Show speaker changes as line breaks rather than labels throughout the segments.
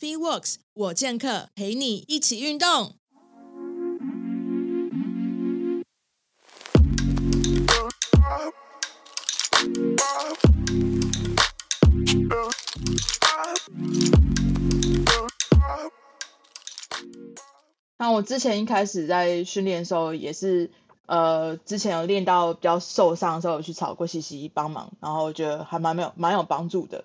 FitWorks 我健客陪你一起运动。
那我之前一开始在训练的时候，也是呃，之前有练到比较受伤的时候，有去找过西西帮忙，然后我觉得还蛮没有蛮有帮助的，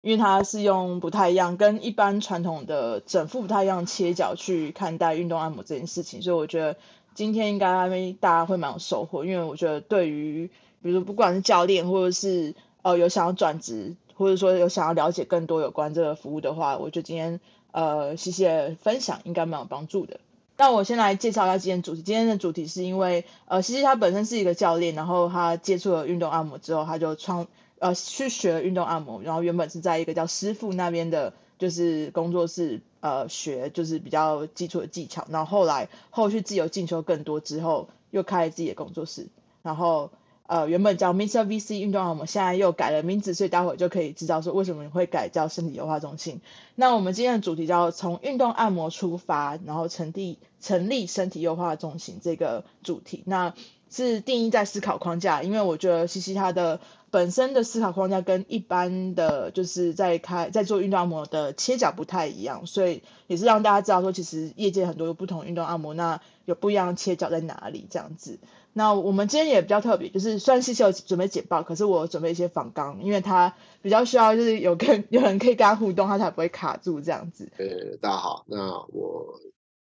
因为他是用不太一样，跟一般传统的整副不太一样切角去看待运动按摩这件事情，所以我觉得今天应该大家会蛮有收获，因为我觉得对于比如不管是教练或者是呃有想要转职，或者说有想要了解更多有关这个服务的话，我觉得今天。呃，西西的分享应该蛮有帮助的。那我先来介绍一下今天主题。今天的主题是因为，呃，西西他本身是一个教练，然后他接触了运动按摩之后，他就创呃去学运动按摩，然后原本是在一个叫师傅那边的，就是工作室呃学，就是比较基础的技巧。然后后来后续自由进修更多之后，又开了自己的工作室，然后。呃，原本叫 Mr. VC 运动按摩，现在又改了名字，所以待会就可以知道说为什么你会改叫身体优化中心。那我们今天的主题叫从运动按摩出发，然后成立成立身体优化中心这个主题，那是定义在思考框架，因为我觉得西西他的本身的思考框架跟一般的就是在开在做运动按摩的切角不太一样，所以也是让大家知道说，其实业界很多有不同运动按摩，那有不一样的切角在哪里这样子。那我们今天也比较特别，就是虽然西西有准备简报，可是我准备一些访纲，因为他比较需要就是有跟有人可以跟他互动，他才不会卡住这样子。
呃，大家好，那我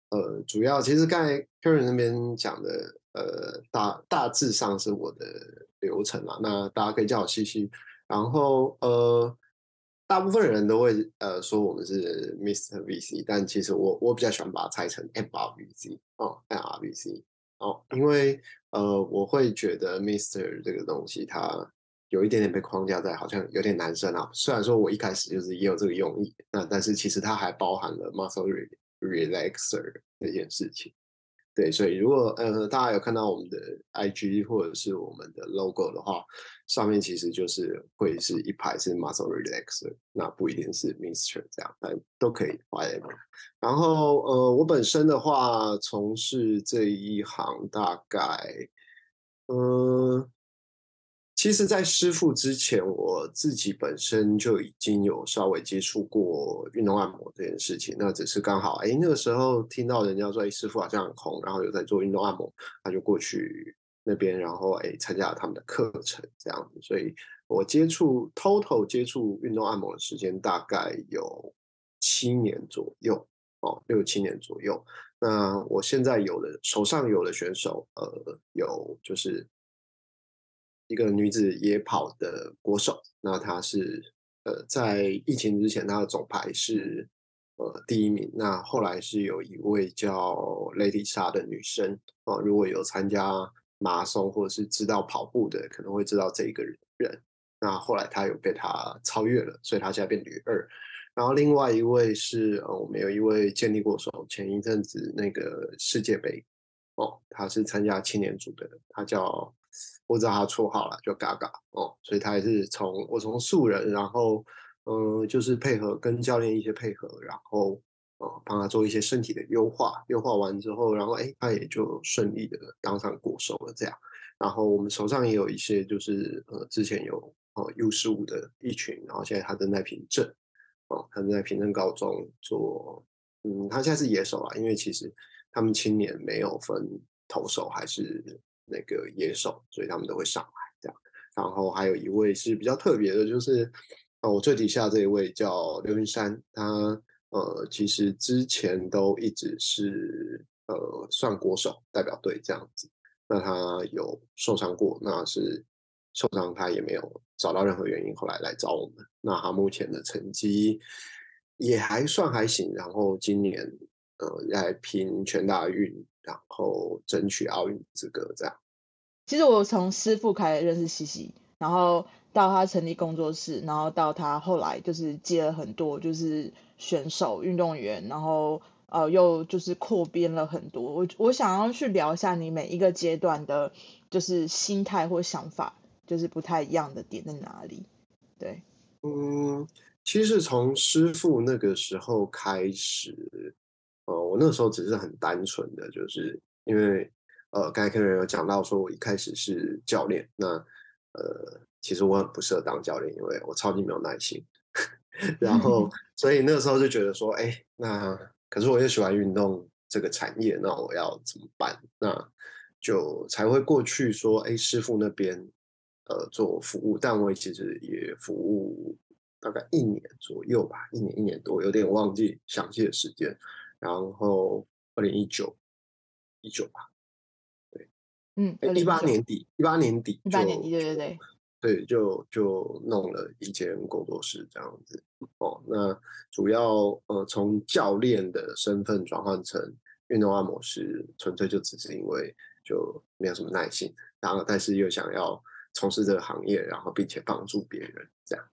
呃主要其实刚才 Karen 那边讲的呃大大致上是我的流程啦，那大家可以叫我西西，然后呃大部分人都会呃说我们是 Mr. VC，但其实我我比较喜欢把它拆成 MRVC 哦，MRVC 哦，因为。呃，我会觉得 Mister 这个东西，它有一点点被框架在，好像有点男生啊。虽然说我一开始就是也有这个用意，那但是其实它还包含了 muscle relaxer 这件事情。对，所以如果呃大家有看到我们的 IG 或者是我们的 logo 的话，上面其实就是会是一排是 muscle Relax，那不一定是 Mister 这样，但都可以欢迎。然后呃我本身的话从事这一行大概，嗯、呃。其实，在师傅之前，我自己本身就已经有稍微接触过运动按摩这件事情。那只是刚好，哎，那个时候听到人家说，哎，师傅好像很红，然后有在做运动按摩，他就过去那边，然后哎，参加了他们的课程这样子。所以我接触 total 接触运动按摩的时间大概有七年左右哦，六七年左右。那我现在有的手上有的选手，呃，有就是。一个女子野跑的国手，那她是呃在疫情之前，她的总排是呃第一名。那后来是有一位叫 Lady 莎的女生啊、呃，如果有参加马拉松或者是知道跑步的，可能会知道这一个人。那后来她有被她超越了，所以她现在变女二。然后另外一位是呃我们有一位健力国手，前一阵子那个世界杯哦，他是参加青年组的，他叫。我知道他绰号了，叫嘎嘎哦，所以他也是从我从素人，然后嗯、就是配合跟教练一些配合，然后呃帮他做一些身体的优化，优化完之后，然后哎，他也就顺利的当上国手了这样。然后我们手上也有一些就是呃之前有哦 U 十五的一群，然后现在他正在平镇哦，他正在平镇高中做，嗯，他现在是野手啊，因为其实他们青年没有分投手还是。那个野手，所以他们都会上来这样。然后还有一位是比较特别的，就是呃，我最底下这一位叫刘云山，他呃其实之前都一直是呃算国手代表队这样子。那他有受伤过，那是受伤他也没有找到任何原因，后来来找我们。那他目前的成绩也还算还行，然后今年呃来拼全大运。然后争取奥运资格，这样。
其实我从师傅开始认识西西，然后到他成立工作室，然后到他后来就是接了很多就是选手、运动员，然后呃又就是扩编了很多。我我想要去聊一下你每一个阶段的，就是心态或想法，就是不太一样的点在哪里？对，
嗯，其实从师傅那个时候开始，呃，我那时候只是很单纯的，就是因为呃，刚才客人有讲到说，我一开始是教练，那呃，其实我很不适合当教练，因为我超级没有耐心。然后，所以那个时候就觉得说，哎，那可是我又喜欢运动这个产业，那我要怎么办？那就才会过去说，哎，师傅那边呃做服务，但我其实也服务。大概一年左右吧，一年一年多，有点忘记详细的时间。然后二零一九一九吧，对，
嗯，
一八年底，一八年底，
一八年底，对对对，
对，就就弄了一间工作室这样子。哦，那主要呃从教练的身份转换成运动按摩师，纯粹就只是因为就没有什么耐心，然后但是又想要从事这个行业，然后并且帮助别人这样。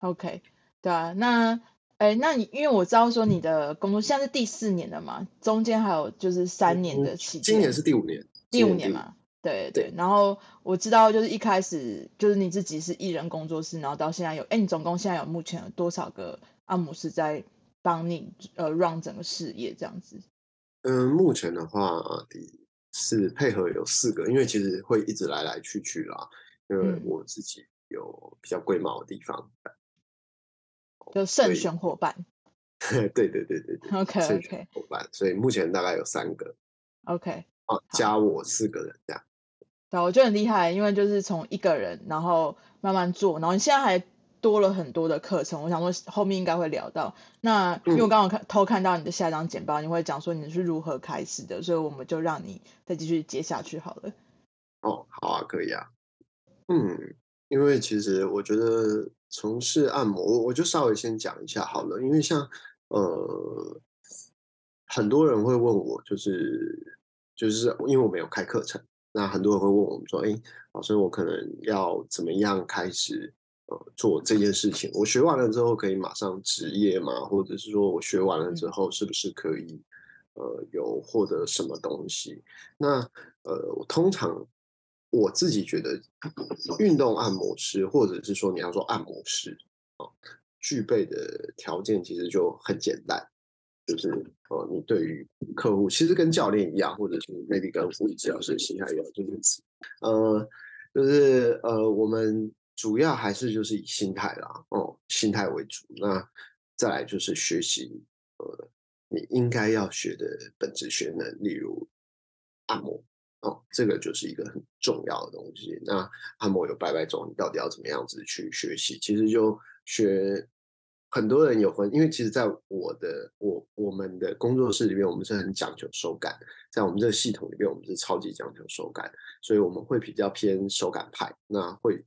OK，对啊，那，哎，那你因为我知道说你的工作现在是第四年了嘛，中间还有就是三年的期间，
今年是第五年，
第五年嘛，对对，对。然后我知道就是一开始就是你自己是艺人工作室，然后到现在有，哎，你总共现在有目前有多少个按摩师在帮你呃 run 整个事业这样子？
嗯，目前的话是配合有四个，因为其实会一直来来去去啦，因为我自己有比较龟毛的地方。嗯
就慎选伙伴，
对对对对对
，OK OK，
伙伴，所以目前大概有三个
，OK，
哦，加我四个人这样，
对，我觉得很厉害，因为就是从一个人，然后慢慢做，然后你现在还多了很多的课程，我想说后面应该会聊到。那因为我刚刚看偷看到你的下一张简报，你会讲说你是如何开始的，所以我们就让你再继续接下去好了。
哦，好啊，可以啊，嗯，因为其实我觉得。从事按摩，我我就稍微先讲一下好了，因为像呃很多人会问我，就是就是因为我没有开课程，那很多人会问我们说，哎，老师，我可能要怎么样开始呃做这件事情？我学完了之后可以马上执业吗？或者是说我学完了之后是不是可以呃有获得什么东西？那呃通常。我自己觉得，运动按摩师或者是说你要说按摩师啊，具备的条件其实就很简单，就是呃，你对于客户其实跟教练一样，或者是 maybe 跟物理治疗师心态一样，就是呃，就是呃，我们主要还是就是以心态啦，哦，心态为主。那再来就是学习呃，你应该要学的本质学能，例如按摩。哦，这个就是一个很重要的东西。那按摩有百百种，你到底要怎么样子去学习？其实就学，很多人有分，因为其实，在我的我我们的工作室里面，我们是很讲究手感，在我们这个系统里面，我们是超级讲究手感，所以我们会比较偏手感派，那会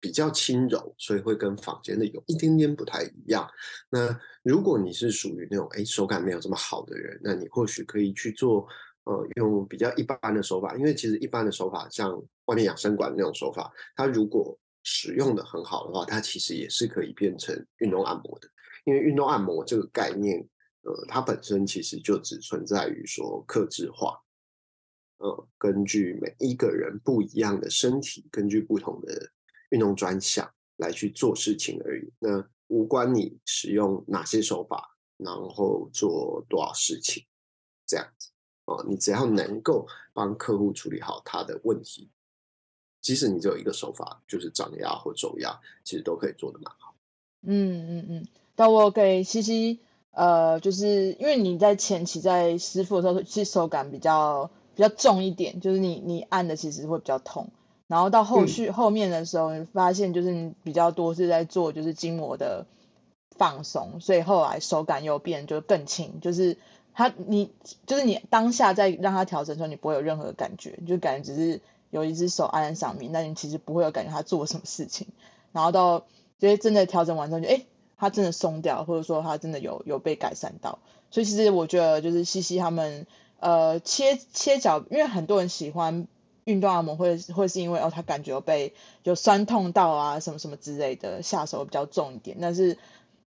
比较轻柔，所以会跟坊间的有一点点不太一样。那如果你是属于那种哎手感没有这么好的人，那你或许可以去做。呃，用比较一般的手法，因为其实一般的手法，像外面养生馆那种手法，它如果使用的很好的话，它其实也是可以变成运动按摩的。因为运动按摩这个概念，呃，它本身其实就只存在于说克制化，呃，根据每一个人不一样的身体，根据不同的运动专项来去做事情而已。那无关你使用哪些手法，然后做多少事情，这样子。哦，你只要能够帮客户处理好他的问题，即使你只有一个手法，就是掌压或肘压，其实都可以做得蛮好。
嗯嗯嗯。但我给西西，呃，就是因为你在前期在师傅的时候，其实手感比较比较重一点，就是你你按的其实会比较痛。然后到后续、嗯、后面的时候，你发现就是你比较多是在做就是筋膜的放松，所以后来手感又变就更轻，就是。他你就是你当下在让它调整的时候，你不会有任何感觉，就感觉只是有一只手按在上面，那你其实不会有感觉他做什么事情。然后到就是真的调整完之后就，就哎，他真的松掉，或者说他真的有有被改善到。所以其实我觉得就是西西他们呃切切角，因为很多人喜欢运动按摩，会会是因为哦他感觉有被有酸痛到啊什么什么之类的，下手比较重一点，但是。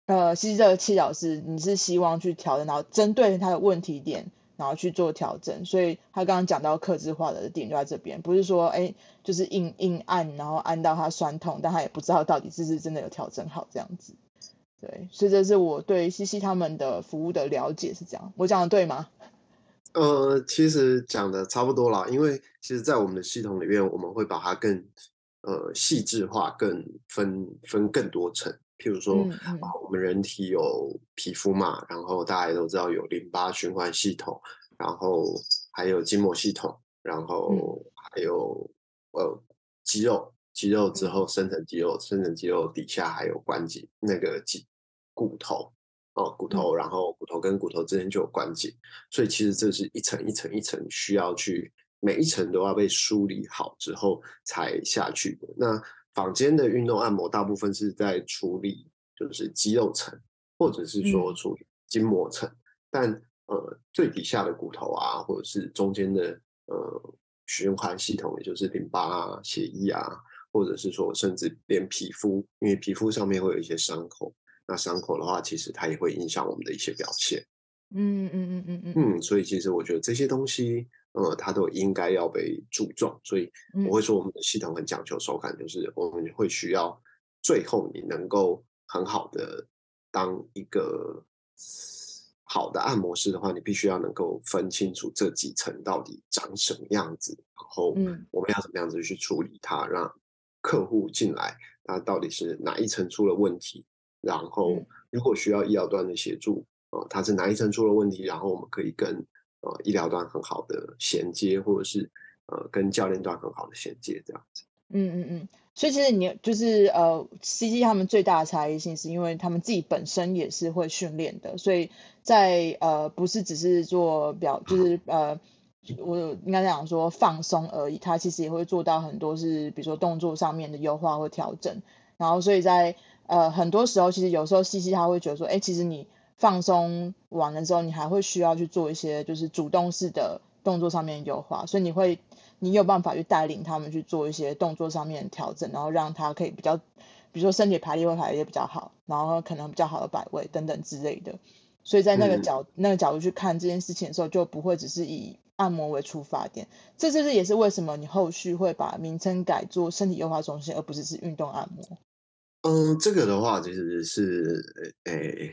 呃，西西这个切角是你是希望去调整，然后针对他的问题点，然后去做调整。所以他刚刚讲到克制化的点就在这边，不是说哎，就是硬硬按，然后按到他酸痛，但他也不知道到底是不是真的有调整好这样子。对，所以这是我对西西他们的服务的了解是这样，我讲的对吗？
呃，其实讲的差不多啦，因为其实，在我们的系统里面，我们会把它更呃细致化，更分分更多层。譬如说，嗯嗯啊，我们人体有皮肤嘛，然后大家也都知道有淋巴循环系统，然后还有筋膜系统，然后还有呃肌肉，肌肉之后深层肌肉，深层肌肉底下还有关节，那个肌骨头。哦，骨头，然后骨头跟骨头之间就有关节，所以其实这是一层一层一层需要去，每一层都要被梳理好之后才下去的。那坊间的运动按摩大部分是在处理就是肌肉层，或者是说处理筋膜层，嗯、但呃最底下的骨头啊，或者是中间的呃循环系统，也就是淋巴啊、血液啊，或者是说甚至连皮肤，因为皮肤上面会有一些伤口。那伤口的话，其实它也会影响我们的一些表现。
嗯嗯嗯嗯嗯
嗯，所以其实我觉得这些东西，呃，它都应该要被注重。所以我会说，我们的系统很讲究手感，就是我们会需要最后你能够很好的当一个好的按摩师的话，你必须要能够分清楚这几层到底长什么样子，然后我们要怎么样子去处理它，让客户进来，那到底是哪一层出了问题？然后，如果需要医疗端的协助，呃，它是哪一层出了问题，然后我们可以跟呃医疗端很好的衔接，或者是呃跟教练端很好的衔接，这样子。
嗯嗯嗯。所以其实你就是呃，CC 他们最大的差异性是因为他们自己本身也是会训练的，所以在呃不是只是做表，就是呃我应该讲说放松而已，他其实也会做到很多是比如说动作上面的优化或调整，然后所以在。呃，很多时候其实有时候西西他会觉得说，哎，其实你放松完了之后，你还会需要去做一些就是主动式的动作上面优化，所以你会你有办法去带领他们去做一些动作上面的调整，然后让他可以比较，比如说身体排列会排列比较好，然后可能比较好的摆位等等之类的。所以在那个角、那个角度去看这件事情的时候，就不会只是以按摩为出发点。这就是也是为什么你后续会把名称改做身体优化中心，而不是是运动按摩。
嗯，这个的话其实是，诶，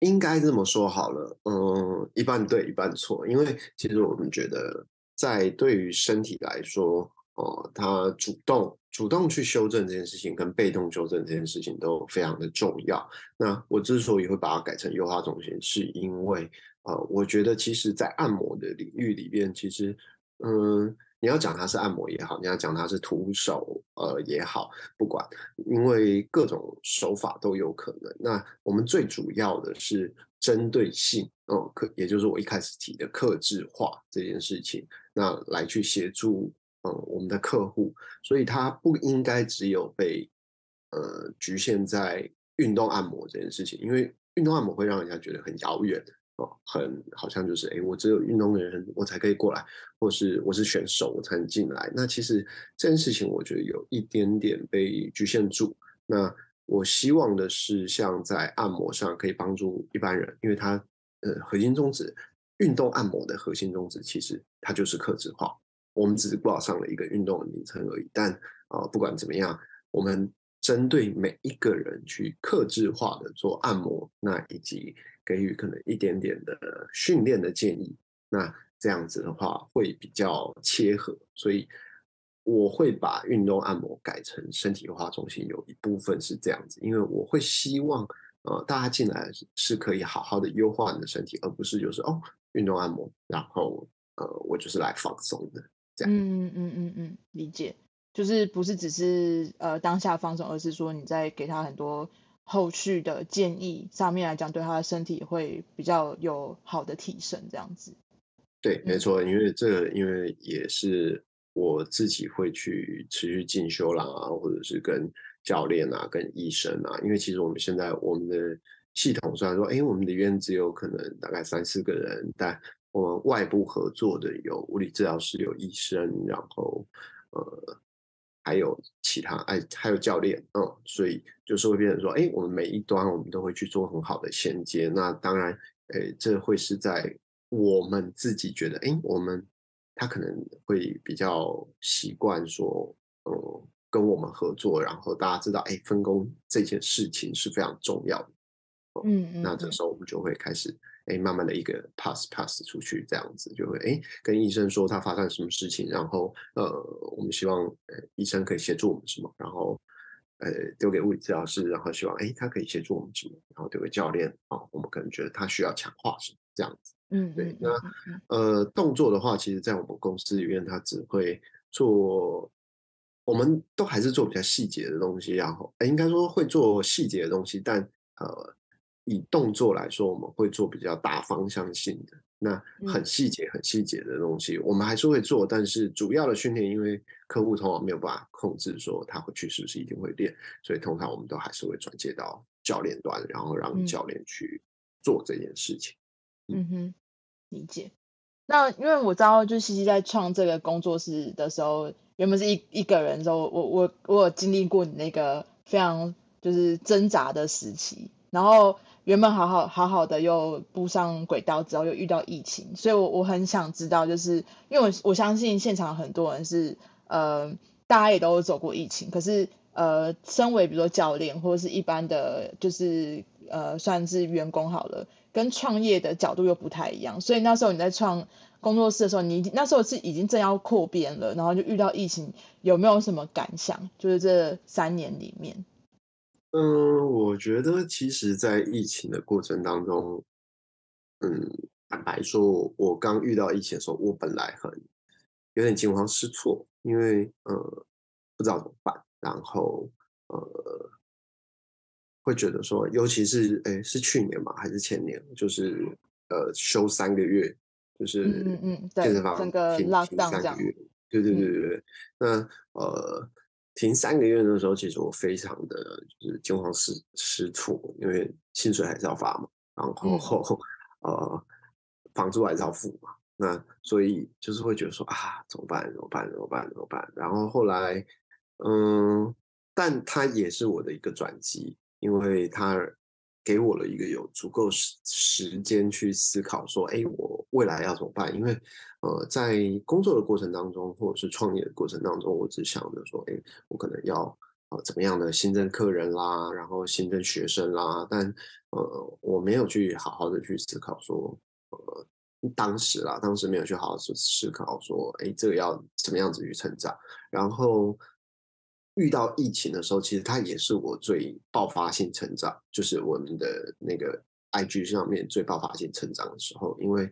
应该这么说好了。嗯，一半对，一半错。因为其实我们觉得，在对于身体来说，哦、呃，它主动主动去修正这件事情，跟被动修正这件事情都非常的重要。那我之所以会把它改成优化中心，是因为，呃，我觉得其实，在按摩的领域里边，其实，嗯。你要讲它是按摩也好，你要讲它是徒手呃也好，不管，因为各种手法都有可能。那我们最主要的是针对性，哦，客，也就是我一开始提的克制化这件事情，那来去协助嗯我们的客户，所以它不应该只有被呃局限在运动按摩这件事情，因为运动按摩会让人家觉得很遥远。很好像就是哎，我只有运动的人我才可以过来，或是我是选手我才能进来。那其实这件事情我觉得有一点点被局限住。那我希望的是，像在按摩上可以帮助一般人，因为它呃核心宗旨，运动按摩的核心宗旨其实它就是克制化。我们只是挂上了一个运动的名称而已。但啊、不管怎么样，我们针对每一个人去克制化的做按摩，那以及。给予可能一点点的训练的建议，那这样子的话会比较切合，所以我会把运动按摩改成身体化中心，有一部分是这样子，因为我会希望呃大家进来是可以好好的优化你的身体，而不是就是哦运动按摩，然后呃我就是来放松的这样。
嗯嗯嗯嗯嗯，理解，就是不是只是呃当下放松，而是说你在给他很多。后续的建议上面来讲，对他的身体会比较有好的提升，这样子。
对，没错，因为这个，因为也是我自己会去持续进修啦，或者是跟教练啊、跟医生啊，因为其实我们现在我们的系统虽然说，哎，我们的院只有可能大概三四个人，但我们外部合作的有物理治疗师、有医生，然后呃。还有其他哎，还有教练，嗯，所以就是会变成说，哎，我们每一端我们都会去做很好的衔接。那当然，哎，这会是在我们自己觉得，哎，我们他可能会比较习惯说，呃，跟我们合作，然后大家知道，哎，分工这件事情是非常重要的。
嗯，嗯，
那这时候我们就会开始，哎，慢慢的一个 pass pass 出去，这样子就会，哎，跟医生说他发生什么事情，然后，呃，我们希望，呃，医生可以协助我们什么，然后，呃，丢给物理治疗师，然后希望，哎，他可以协助我们什么，然后丢给教练，啊、哦，我们可能觉得他需要强化什么，这样子，
嗯，
对，那，呃，动作的话，其实在我们公司里面，他只会做，我们都还是做比较细节的东西，然后，哎，应该说会做细节的东西，但，呃。以动作来说，我们会做比较大方向性的，那很细节、很细节的东西，我们还是会做。但是主要的训练，因为客户通常没有办法控制说他回去是不是一定会练，所以通常我们都还是会转接到教练端，然后让教练去做这件事情。
嗯哼，理解。那因为我知道，就西西在创这个工作室的时候，原本是一一个人的时候，我我我有经历过你那个非常就是挣扎的时期，然后。原本好好好好的，又步上轨道之后，又遇到疫情，所以我我很想知道，就是因为我我相信现场很多人是呃，大家也都走过疫情，可是呃，身为比如说教练或者是一般的，就是呃，算是员工好了，跟创业的角度又不太一样，所以那时候你在创工作室的时候，你那时候是已经正要扩编了，然后就遇到疫情，有没有什么感想？就是这三年里面。
嗯，我觉得其实，在疫情的过程当中，嗯，坦白说，我刚遇到疫情的时候，我本来很有点惊慌失措，因为呃，不知道怎么办，然后呃，会觉得说，尤其是哎，是去年嘛，还是前年，就是呃，休三个月，就是
嗯嗯，健身房停停三个月，
对对对对对，那呃。停三个月的时候，其实我非常的就是惊慌失失措，因为薪水还是要发嘛，然后、嗯、呃房租还是要付嘛，那所以就是会觉得说啊怎么办怎么办怎么办怎么办？然后后来嗯，但它也是我的一个转机，因为它。给我了一个有足够时时间去思考，说，哎，我未来要怎么办？因为，呃，在工作的过程当中，或者是创业的过程当中，我只想着说，哎，我可能要呃怎么样的新增客人啦，然后新增学生啦，但呃，我没有去好好的去思考说，呃，当时啦，当时没有去好好思思考说，哎，这个要怎么样子去成长，然后。遇到疫情的时候，其实它也是我最爆发性成长，就是我们的那个 IG 上面最爆发性成长的时候，因为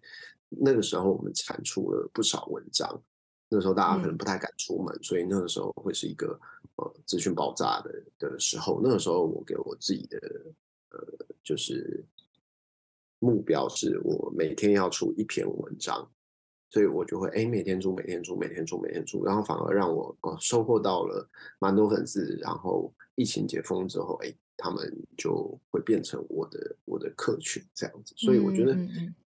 那个时候我们产出了不少文章，那时候大家可能不太敢出门，嗯、所以那个时候会是一个呃资讯爆炸的的时候。那个时候我给我自己的呃就是目标是我每天要出一篇文章。所以我就会哎，每天出，每天出，每天出，每天出，然后反而让我哦收获到了蛮多粉丝。然后疫情解封之后，哎，他们就会变成我的我的客群这样子。所以我觉得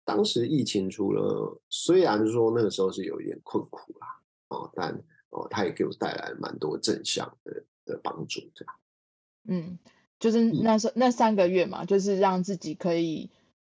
当时疫情除了虽然说那个时候是有一点困苦啦，哦，但哦，它也给我带来蛮多正向的的帮助，这样。
嗯，就是那时候那三个月嘛，就是让自己可以。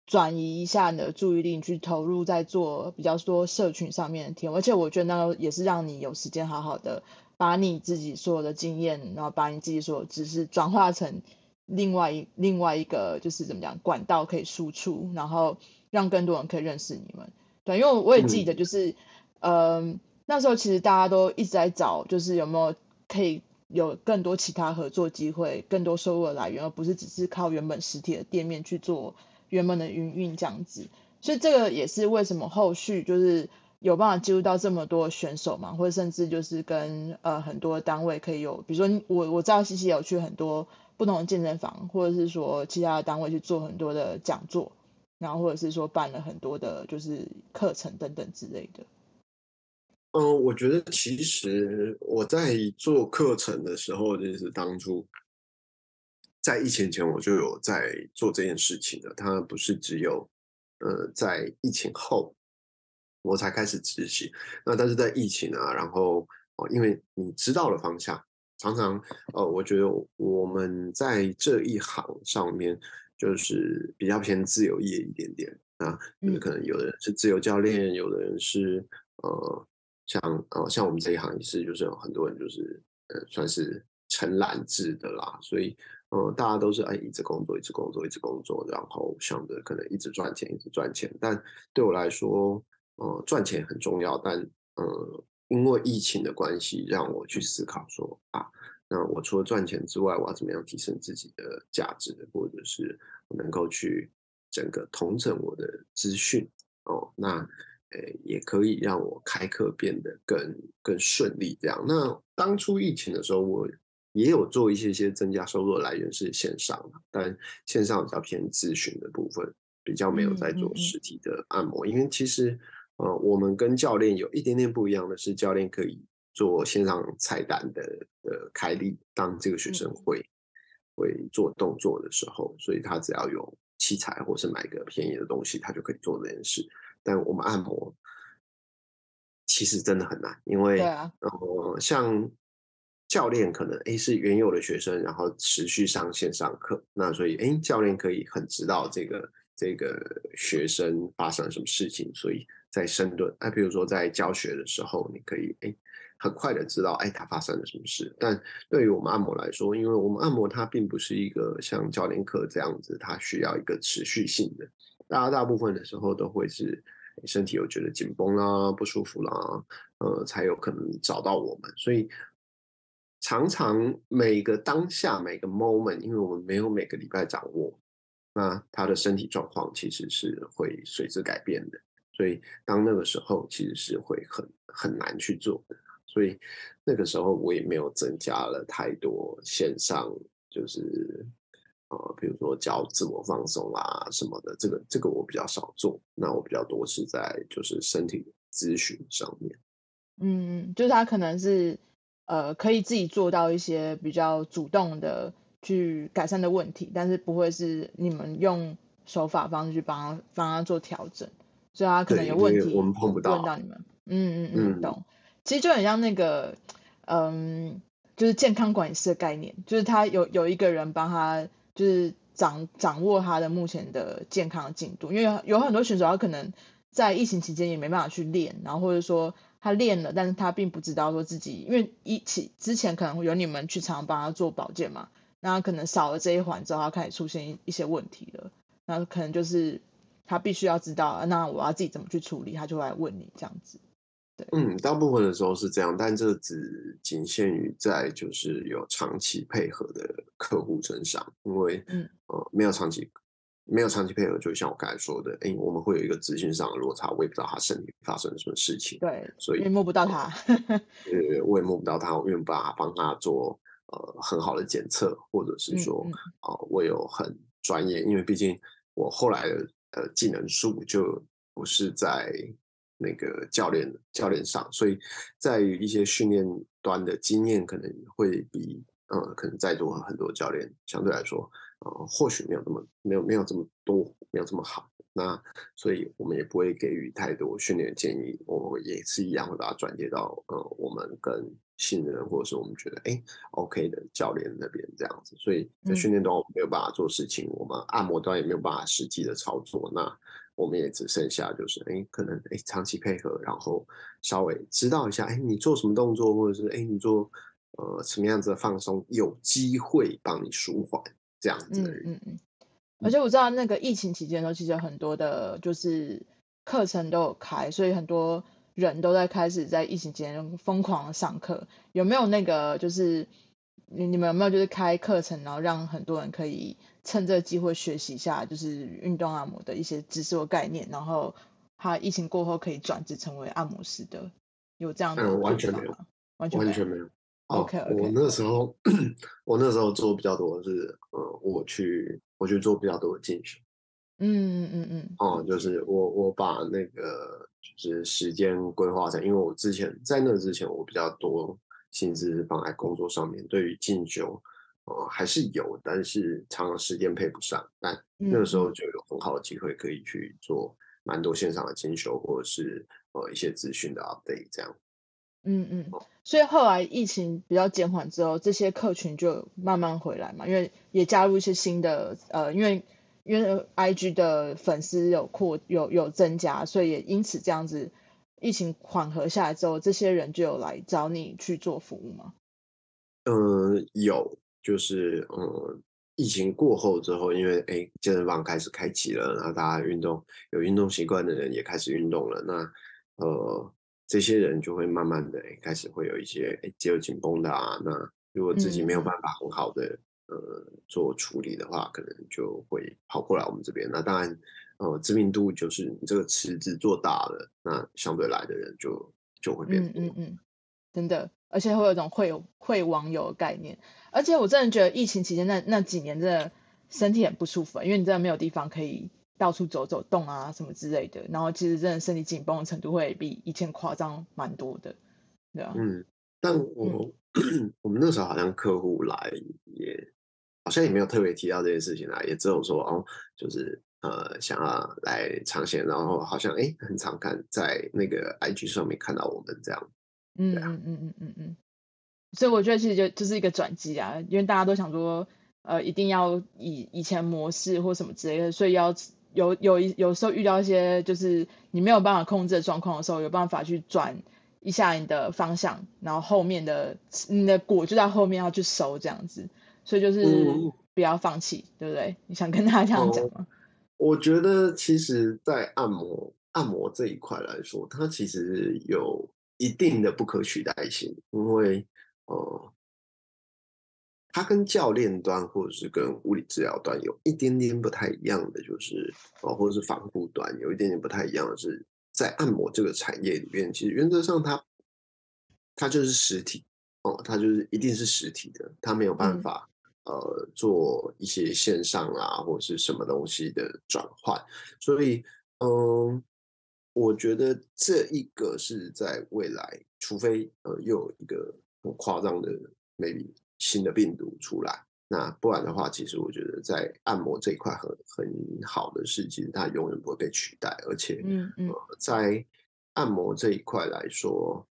转移一下你的注意力，去投入在做比较多社群上面的天，而且我觉得那个也是让你有时间好好的把你自己所有的经验，然后把你自己所有知识转化成另外一另外一个就是怎么讲管道可以输出，然后让更多人可以认识你们。对，因为我也记得就是，嗯、呃，那时候其实大家都一直在找，就是有没有可以有更多其他合作机会，更多收入的来源，而不是只是靠原本实体的店面去做。原本的营运这样子，所以这个也是为什么后续就是有办法接触到这么多选手嘛，或者甚至就是跟呃很多单位可以有，比如说我我知道西西有去很多不同的健身房，或者是说其他的单位去做很多的讲座，然后或者是说办了很多的就是课程等等之类的。
嗯，我觉得其实我在做课程的时候，就是当初。在疫情前我就有在做这件事情的，它不是只有呃在疫情后我才开始执行。那但是在疫情啊，然后哦，因为你知道了方向，常常呃，我觉得我们在这一行上面就是比较偏自由业一点点啊，就是可能有的人是自由教练，有的人是呃像呃像我们这一行也是，就是有很多人就是呃算是承揽制的啦，所以。呃，大家都是哎，一直工作，一直工作，一直工作，然后想着可能一直赚钱，一直赚钱。但对我来说，呃，赚钱很重要，但呃，因为疫情的关系，让我去思考说啊，那我除了赚钱之外，我要怎么样提升自己的价值，或者是能够去整个统整我的资讯哦，那呃，也可以让我开课变得更更顺利。这样，那当初疫情的时候，我。也有做一些些增加收入的来源是线上，但线上比较偏咨询的部分，比较没有在做实体的按摩。嗯嗯嗯。因为其实，呃，我们跟教练有一点点不一样的是，教练可以做线上菜单的的开立，当这个学生会、嗯、会做动作的时候，所以他只要有器材或是买个便宜的东西，他就可以做这件事。但我们按摩其实真的很难，因为，啊、呃，像。教练可能诶是原有的学生，然后持续上线上课，那所以诶教练可以很知道这个这个学生发生了什么事情，所以在深蹲，哎，比如说在教学的时候，你可以诶很快的知道哎他发生了什么事。但对于我们按摩来说，因为我们按摩它并不是一个像教练课这样子，它需要一个持续性的，大家大部分的时候都会是身体有觉得紧绷啦、不舒服啦，呃，才有可能找到我们，所以。常常每个当下每个 moment，因为我们没有每个礼拜掌握，那他的身体状况其实是会随之改变的，所以当那个时候其实是会很很难去做的，所以那个时候我也没有增加了太多线上，就是呃，比如说教自我放松啊什么的，这个这个我比较少做，那我比较多是在就是身体咨询上面，
嗯，就是他可能是。呃，可以自己做到一些比较主动的去改善的问题，但是不会是你们用手法方式去帮他帮他做调整，所以他可能有问题，
我们碰不到，
问到你们，嗯嗯嗯，懂。其实就很像那个，嗯，就是健康管理师的概念，就是他有有一个人帮他，就是掌掌握他的目前的健康进度，因为有很多选手他可能在疫情期间也没办法去练，然后或者说。他练了，但是他并不知道说自己，因为一起之前可能会有你们去常帮他做保健嘛，那他可能少了这一环之后，他开始出现一一些问题了，那可能就是他必须要知道，那我要自己怎么去处理，他就会来问你这样子。对，
嗯，大部分的时候是这样，但这只仅限于在就是有长期配合的客户身上，因为嗯呃没有长期。没有长期配合，就像我刚才说的，哎，我们会有一个资讯上的落差，我也不知道他身体发生了什么事情。
对，
所以
摸不到他。
呃，我也摸不到他，我没有办法帮他做呃很好的检测，或者是说，啊、嗯嗯呃，我有很专业，因为毕竟我后来的呃技能树就不是在那个教练教练上，所以在于一些训练端的经验，可能会比呃可能在座很多教练相对来说。呃，或许没有这么没有没有这么多，没有这么好。那所以我们也不会给予太多训练建议，我们也是一样会把它转接到呃我们更信任或者是我们觉得哎 OK 的教练那边这样子。所以在训练端我们没有办法做事情，嗯、我们按摩端也没有办法实际的操作。那我们也只剩下就是哎可能哎长期配合，然后稍微知道一下哎你做什么动作，或者是哎你做呃什么样子的放松，有机会帮你舒缓。这样子嗯嗯嗯，
而且我知道那个疫情期间的时候，其实有很多的，就是课程都有开，所以很多人都在开始在疫情期间疯狂的上课。有没有那个，就是你你们有没有就是开课程，然后让很多人可以趁这个机会学习一下，就是运动按摩的一些知识或概念，然后他疫情过后可以转职成为按摩师的，有这样的、
嗯？完全没有，
完全没有。
完全没有。
OK，, okay.
我那时候，我那时候做比较多的是，呃，我去我去做比较多的进修。
嗯嗯嗯
哦，就是我我把那个就是时间规划成，因为我之前在那之前我比较多心思放在工作上面，对于进修，呃，还是有，但是常常时间配不上。但那个时候就有很好的机会可以去做蛮多线上的进修，或者是呃一些资讯的 update 这样。
嗯嗯，所以后来疫情比较减缓之后，这些客群就慢慢回来嘛，因为也加入一些新的呃，因为因为 IG 的粉丝有扩有有增加，所以也因此这样子，疫情缓和下来之后，这些人就有来找你去做服务吗？
嗯，有，就是嗯，疫情过后之后，因为哎，健身房开始开启了，然后大家运动有运动习惯的人也开始运动了，那呃，这些人就会慢慢的开始会有一些哎肌肉紧绷的啊，那如果自己没有办法很好的。嗯呃，做处理的话，可能就会跑过来我们这边。那当然，呃，知名度就是你这个池子做大了，那相对来的人就就会变多。
嗯嗯嗯，真的，而且会有一种会会网友的概念。而且我真的觉得疫情期间那那几年真的身体很不舒服，因为你真的没有地方可以到处走走动啊什么之类的。然后其实真的身体紧绷的程度会比以前夸张蛮多的，对啊。
嗯，但我、嗯、我们那时候好像客户来也。好像也没有特别提到这件事情啊，也只有说哦，就是呃想要来尝鲜，然后好像哎很常看在那个 IG 上面看到我们这样，
嗯嗯嗯嗯嗯嗯，所以我觉得其实就就是一个转机啊，因为大家都想说呃一定要以以前模式或什么之类的，所以要有有一有时候遇到一些就是你没有办法控制的状况的时候，有办法去转一下你的方向，然后后面的你的果就在后面要去收这样子。所以就是不要放弃，嗯、对不对？你想跟他这样讲吗？
我觉得其实，在按摩按摩这一块来说，它其实有一定的不可取代性，因为呃，它跟教练端或者是跟物理治疗端有一点点不太一样的，就是哦，或者是防护端有一点点不太一样的是，在按摩这个产业里面，其实原则上它它就是实体哦，它就是一定是实体的，它没有办法。嗯呃，做一些线上啊，或者是什么东西的转换，所以，嗯，我觉得这一个是在未来，除非呃又有一个很夸张的 maybe 新的病毒出来，那不然的话，其实我觉得在按摩这一块很很好的是，其实它永远不会被取代，而且，嗯嗯，呃，在按摩这一块来说，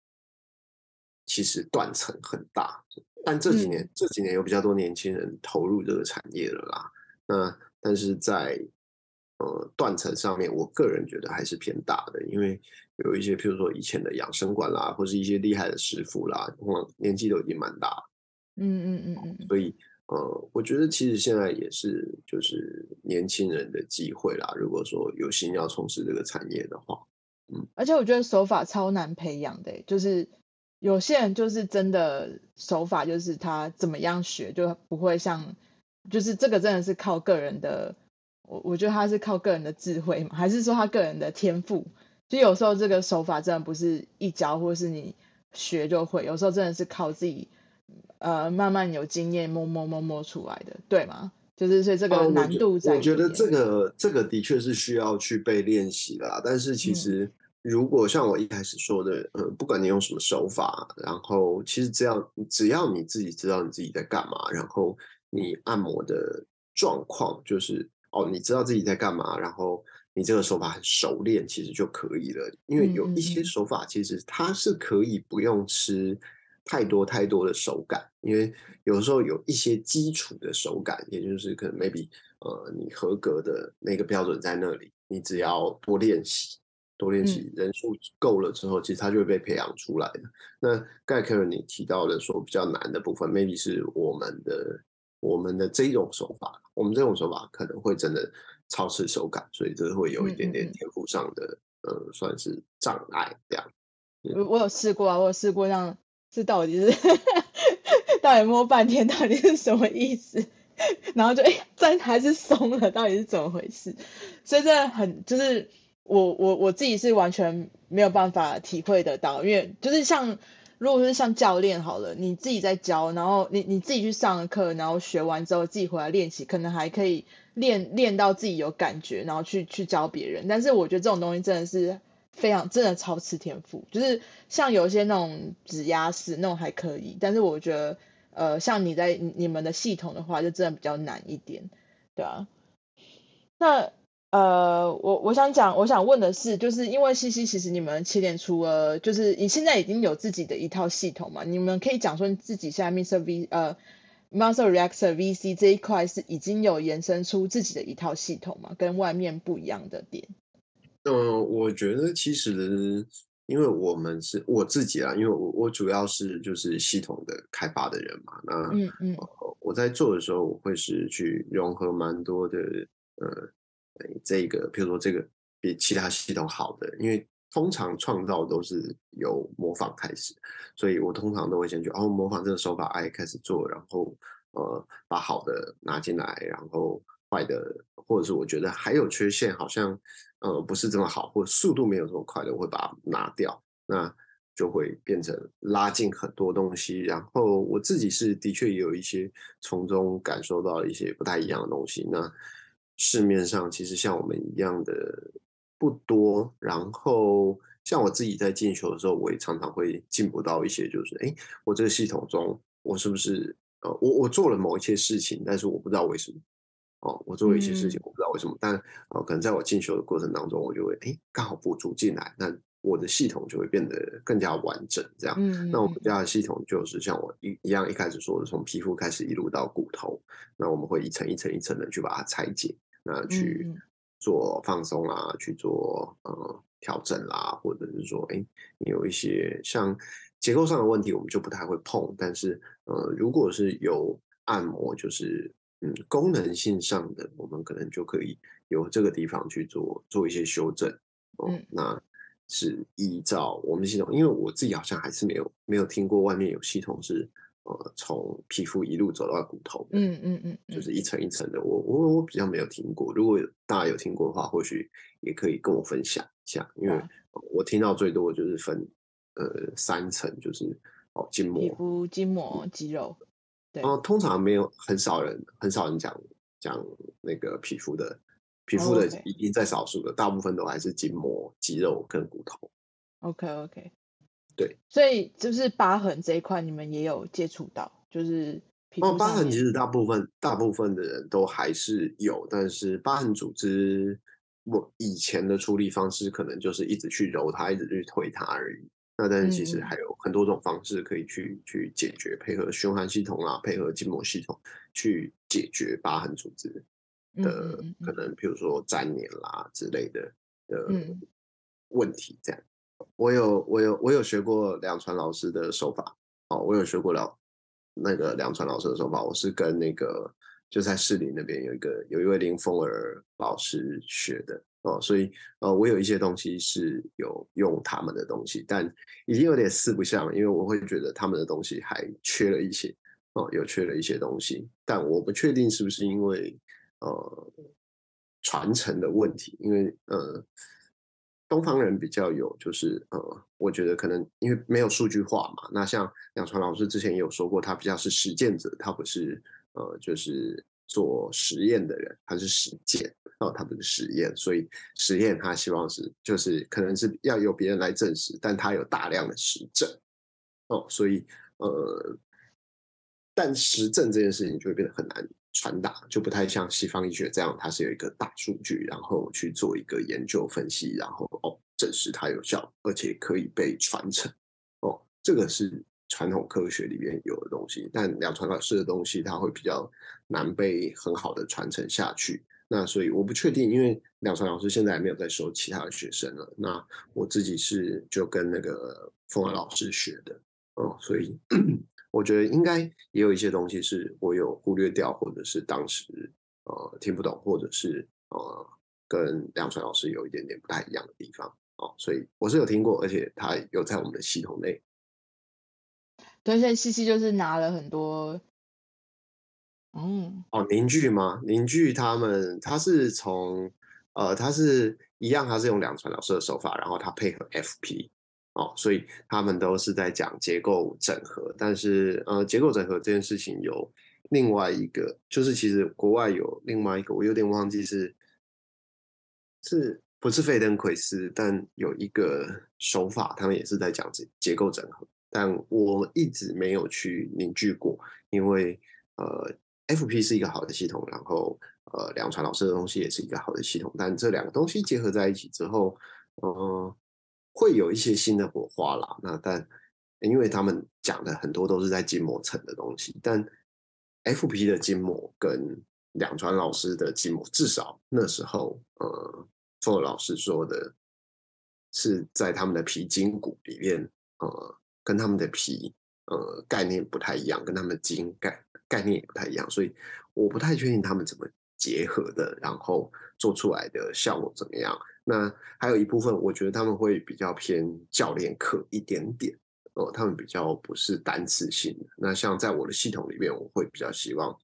其实断层很大。但这几年、嗯、这几年有比较多年轻人投入这个产业了啦。那但是在呃断层上面，我个人觉得还是偏大的，因为有一些譬如说以前的养生馆啦，或是一些厉害的师傅啦，年纪都已经蛮大。嗯嗯嗯嗯。所以呃，我觉得其实现在也是就是年轻人的机会啦。如果说有心要从事这个产业的话，嗯。
而且我觉得手法超难培养的，就是。有些人就是真的手法，就是他怎么样学就不会像，就是这个真的是靠个人的，我我觉得他是靠个人的智慧嘛，还是说他个人的天赋？就有时候这个手法真的不是一教或是你学就会，有时候真的是靠自己，呃，慢慢有经验摸摸摸摸出来的，对吗？就是所以这个难度在，
呃，我觉得这个这个的确是需要去被练习的，但是其实。嗯如果像我一开始说的，呃，不管你用什么手法，然后其实只要，只要你自己知道你自己在干嘛，然后你按摩的状况就是哦，你知道自己在干嘛，然后你这个手法很熟练，其实就可以了。因为有一些手法其实它是可以不用吃太多太多的手感，因为有时候有一些基础的手感，也就是可能 maybe 呃，你合格的那个标准在那里，你只要多练习。多练习，人数够了之后，嗯、其实它就会被培养出来的。那刚才 Karen 你提到的说比较难的部分，maybe 是我们的我们的这种手法，我们这种手法可能会真的超吃手感，所以这会有一点点天赋上的、嗯、呃，算是障碍这样。
我我有试过啊，我有试过让这到底是 到底摸半天，到底是什么意思？然后就哎，但还是松了，到底是怎么回事？所以这很就是。我我我自己是完全没有办法体会得到，因为就是像如果是像教练好了，你自己在教，然后你你自己去上课，然后学完之后自己回来练习，可能还可以练练到自己有感觉，然后去去教别人。但是我觉得这种东西真的是非常真的超吃天赋，就是像有一些那种指压式那种还可以，但是我觉得呃像你在你们的系统的话，就真的比较难一点，对啊，那。呃，我我想讲，我想问的是，就是因为西西，其实你们七点除了，就是你现在已经有自己的一套系统嘛？你们可以讲说你自己现在 Mr V 呃 Muscle Relaxer VC 这一块是已经有延伸出自己的一套系统嘛，跟外面不一样的点。
嗯，我觉得其实。因为我们是我自己啊，因为我我主要是就是系统的开发的人嘛，那嗯嗯、呃，我在做的时候，我会是去融合蛮多的呃，这个比如说这个比其他系统好的，因为通常创造都是由模仿开始，所以我通常都会先去哦模仿这个手法，哎开始做，然后呃把好的拿进来，然后坏的或者是我觉得还有缺陷，好像。呃，不是这么好，或者速度没有这么快的，我会把它拿掉，那就会变成拉近很多东西。然后我自己是的确有一些从中感受到一些不太一样的东西。那市面上其实像我们一样的不多。然后像我自己在进修的时候，我也常常会进步到一些，就是哎，我这个系统中，我是不是呃，我我做了某一些事情，但是我不知道为什么。哦，我做了一些事情，我不知道为什么，嗯、但呃，可能在我进修的过程当中，我就会哎，刚好补足进来，那我的系统就会变得更加完整。这样，嗯、那我们家的系统就是像我一一样一开始说的，从皮肤开始一路到骨头，那我们会一层一层一层的去把它拆解，那去做放松啊，去做呃调整啦，或者是说哎，你有一些像结构上的问题，我们就不太会碰，但是呃，如果是有按摩，就是。嗯，功能性上的，我们可能就可以由这个地方去做做一些修正哦。嗯、那是依照我们系统，因为我自己好像还是没有没有听过外面有系统是呃从皮肤一路走到骨头的，嗯嗯嗯，就是一层一层的。我我我比较没有听过，如果大家有听过的话，或许也可以跟我分享一下，因为我听到最多就是分呃三层，就是哦筋膜、
皮肤、筋膜、肌肉。对
哦，通常没有很少人，很少人讲讲那个皮肤的，皮肤的已经在少数的，oh. 大部分都还是筋膜、肌肉跟骨头。
OK OK，
对，
所以就是疤痕这一块，你们也有接触到，就是皮肤。哦，
疤痕其实大部分大部分的人都还是有，但是疤痕组织，我以前的处理方式可能就是一直去揉它，一直去推它而已。那但是其实还有很多种方式可以去去解决，配合循环系统啊，配合筋膜系统去解决疤痕组织的可能，比如说粘连啦之类的的问题。这样，我有我有我有学过梁传老师的手法哦，我有学过了那个梁传老师的手法，我是跟那个就在士林那边有一个有一位林凤儿老师学的。哦，所以呃，我有一些东西是有用他们的东西，但已经有点四不像了，因为我会觉得他们的东西还缺了一些，哦，有缺了一些东西，但我不确定是不是因为呃传承的问题，因为呃东方人比较有就是呃，我觉得可能因为没有数据化嘛，那像杨传老师之前也有说过，他比较是实践者，他不是呃就是做实验的人，他是实践。哦，他们的实验，所以实验他希望是就是可能是要由别人来证实，但他有大量的实证，哦，所以呃，但实证这件事情就会变得很难传达，就不太像西方医学这样，它是有一个大数据，然后去做一个研究分析，然后哦证实它有效，而且可以被传承，哦，这个是传统科学里面有的东西，但两传老师的东西，它会比较难被很好的传承下去。那所以我不确定，因为梁传老师现在还没有在收其他的学生了。那我自己是就跟那个凤儿老师学的，哦，所以 我觉得应该也有一些东西是我有忽略掉，或者是当时呃听不懂，或者是呃跟梁传老师有一点点不太一样的地方哦。所以我是有听过，而且他有在我们的系统内。
对，现在西西就是拿了很多。
哦，凝聚吗？凝聚他们，他是从，呃，他是一样，他是用两传老师的手法，然后他配合 FP，哦，所以他们都是在讲结构整合。但是，呃，结构整合这件事情有另外一个，就是其实国外有另外一个，我有点忘记是是不是费登奎斯，但有一个手法，他们也是在讲结结构整合，但我一直没有去凝聚过，因为呃。FP 是一个好的系统，然后呃，梁传老师的东西也是一个好的系统，但这两个东西结合在一起之后，嗯、呃，会有一些新的火花啦。那但因为他们讲的很多都是在筋膜层的东西，但 FP 的筋膜跟两传老师的筋膜，至少那时候，呃，傅老师说的是在他们的皮筋骨里面，呃，跟他们的皮，呃，概念不太一样，跟他们基因概概念也不太一样，所以我不太确定他们怎么结合的，然后做出来的效果怎么样。那还有一部分，我觉得他们会比较偏教练课一点点，哦、他们比较不是单次性的。那像在我的系统里面，我会比较希望。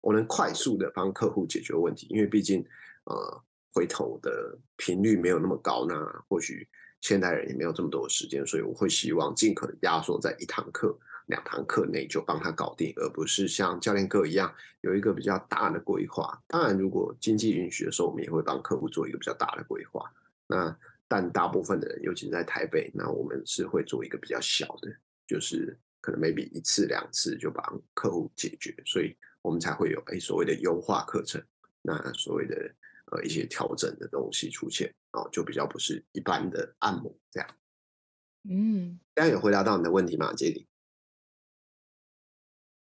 我能快速的帮客户解决问题，因为毕竟，呃，回头的频率没有那么高，那或许现代人也没有这么多的时间，所以我会希望尽可能压缩在一堂课、两堂课内就帮他搞定，而不是像教练课一样有一个比较大的规划。当然，如果经济允许的时候，我们也会帮客户做一个比较大的规划。那但大部分的人，尤其是在台北，那我们是会做一个比较小的，就是可能 maybe 一次两次就帮客户解决，所以。我们才会有哎所谓的优化课程，那所谓的呃一些调整的东西出现哦，就比较不是一般的按摩这样。
嗯，
这样有回答到你的问题吗，杰里？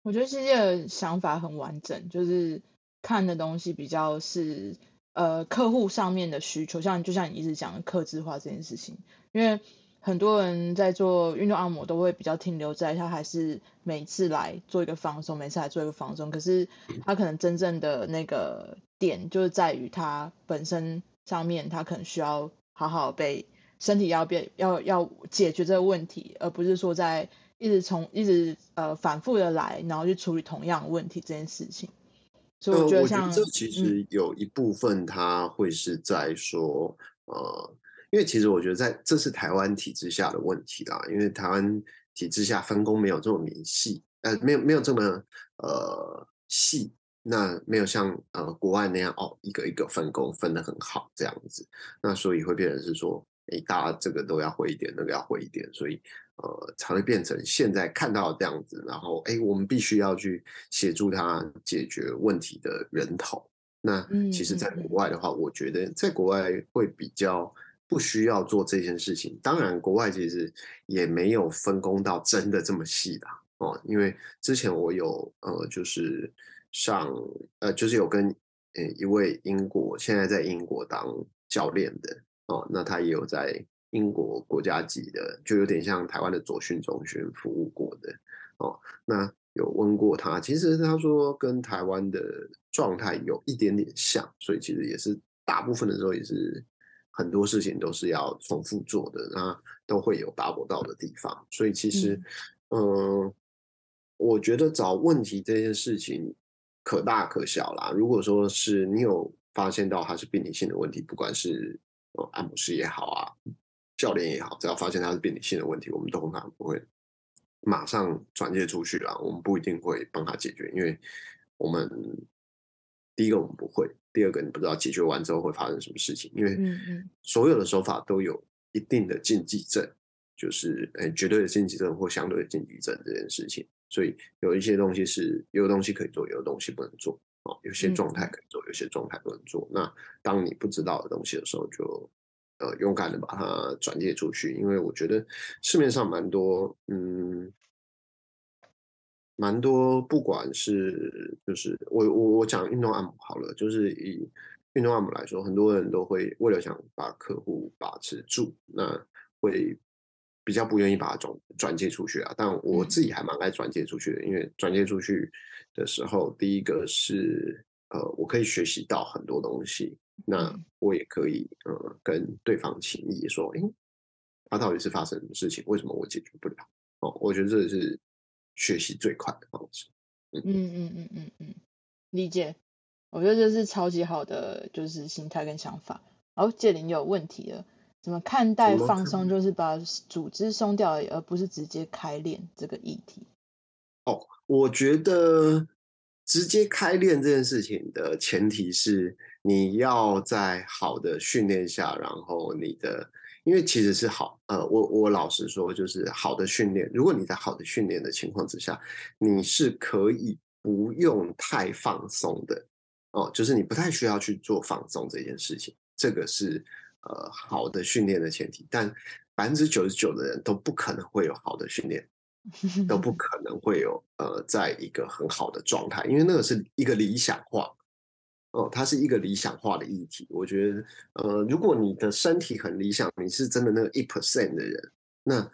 我觉得这些想法很完整，就是看的东西比较是呃客户上面的需求，像就像你一直讲的客制化这件事情，因为。很多人在做运动按摩都会比较停留在他还是每次来做一个放松，每次来做一个放松。可是他可能真正的那个点就是在于他本身上面，他可能需要好好被身体要变要要解决这个问题，而不是说在一直从一直呃反复的来，然后去处理同样的问题这件事情。所以我觉得像、
这其实有一部分它会是在说、嗯、呃。因为其实我觉得，在这是台湾体制下的问题啦。因为台湾体制下分工没有这么明细，呃，没有没有这么呃细，那没有像呃国外那样哦，一个一个分工分得很好这样子。那所以会变成是说，哎，大家这个都要会一点，那个要会一点，所以呃才会变成现在看到这样子。然后哎，我们必须要去协助他解决问题的人头。那其实，在国外的话，我觉得在国外会比较。不需要做这件事情。当然，国外其实也没有分工到真的这么细的哦。因为之前我有呃，就是上呃，就是有跟呃一位英国现在在英国当教练的哦，那他也有在英国国家级的，就有点像台湾的左训中心服务过的哦。那有问过他，其实他说跟台湾的状态有一点点像，所以其实也是大部分的时候也是。很多事情都是要重复做的，那都会有达不到的地方。所以其实，嗯、呃，我觉得找问题这件事情可大可小啦。如果说是你有发现到它是病理性的问题，不管是按摩师也好啊，教练也好，只要发现他是病理性的问题，我们都通常不会马上转介出去啦。我们不一定会帮他解决，因为我们第一个我们不会。第二个，你不知道解决完之后会发生什么事情，因为所有的手法都有一定的禁忌症，就是诶绝对的禁忌症或相对的禁忌症这件事情。所以有一些东西是有的东西可以做，有的东西不能做哦。有些状态可以做，有些状态不能做。那当你不知道的东西的时候，就呃勇敢的把它转借出去，因为我觉得市面上蛮多嗯。蛮多，不管是就是我我我讲运动按摩好了，就是以运动按摩来说，很多人都会为了想把客户把持住，那会比较不愿意把它转转借出去啊。但我自己还蛮爱转借出去的，因为转借出去的时候，第一个是呃，我可以学习到很多东西，那我也可以呃跟对方请益说，诶，他到底是发生什么事情？为什么我解决不了？哦，我觉得这是。学习最快的方式。嗯嗯
嗯嗯嗯嗯，理解。我觉得这是超级好的，就是心态跟想法。哦，杰林有问题了，怎么看待放松？就是把组织松掉而不是直接开练这个议题。
哦，我觉得直接开练这件事情的前提是你要在好的训练下，然后你的。因为其实是好，呃，我我老实说，就是好的训练。如果你在好的训练的情况之下，你是可以不用太放松的，哦，就是你不太需要去做放松这件事情。这个是呃好的训练的前提。但百分之九十九的人都不可能会有好的训练，都不 可能会有呃，在一个很好的状态，因为那个是一个理想化，哦、呃，它是一个理想化的议题。我觉得，呃，如果你的身体很理想，你是真的那个一 percent 的人，那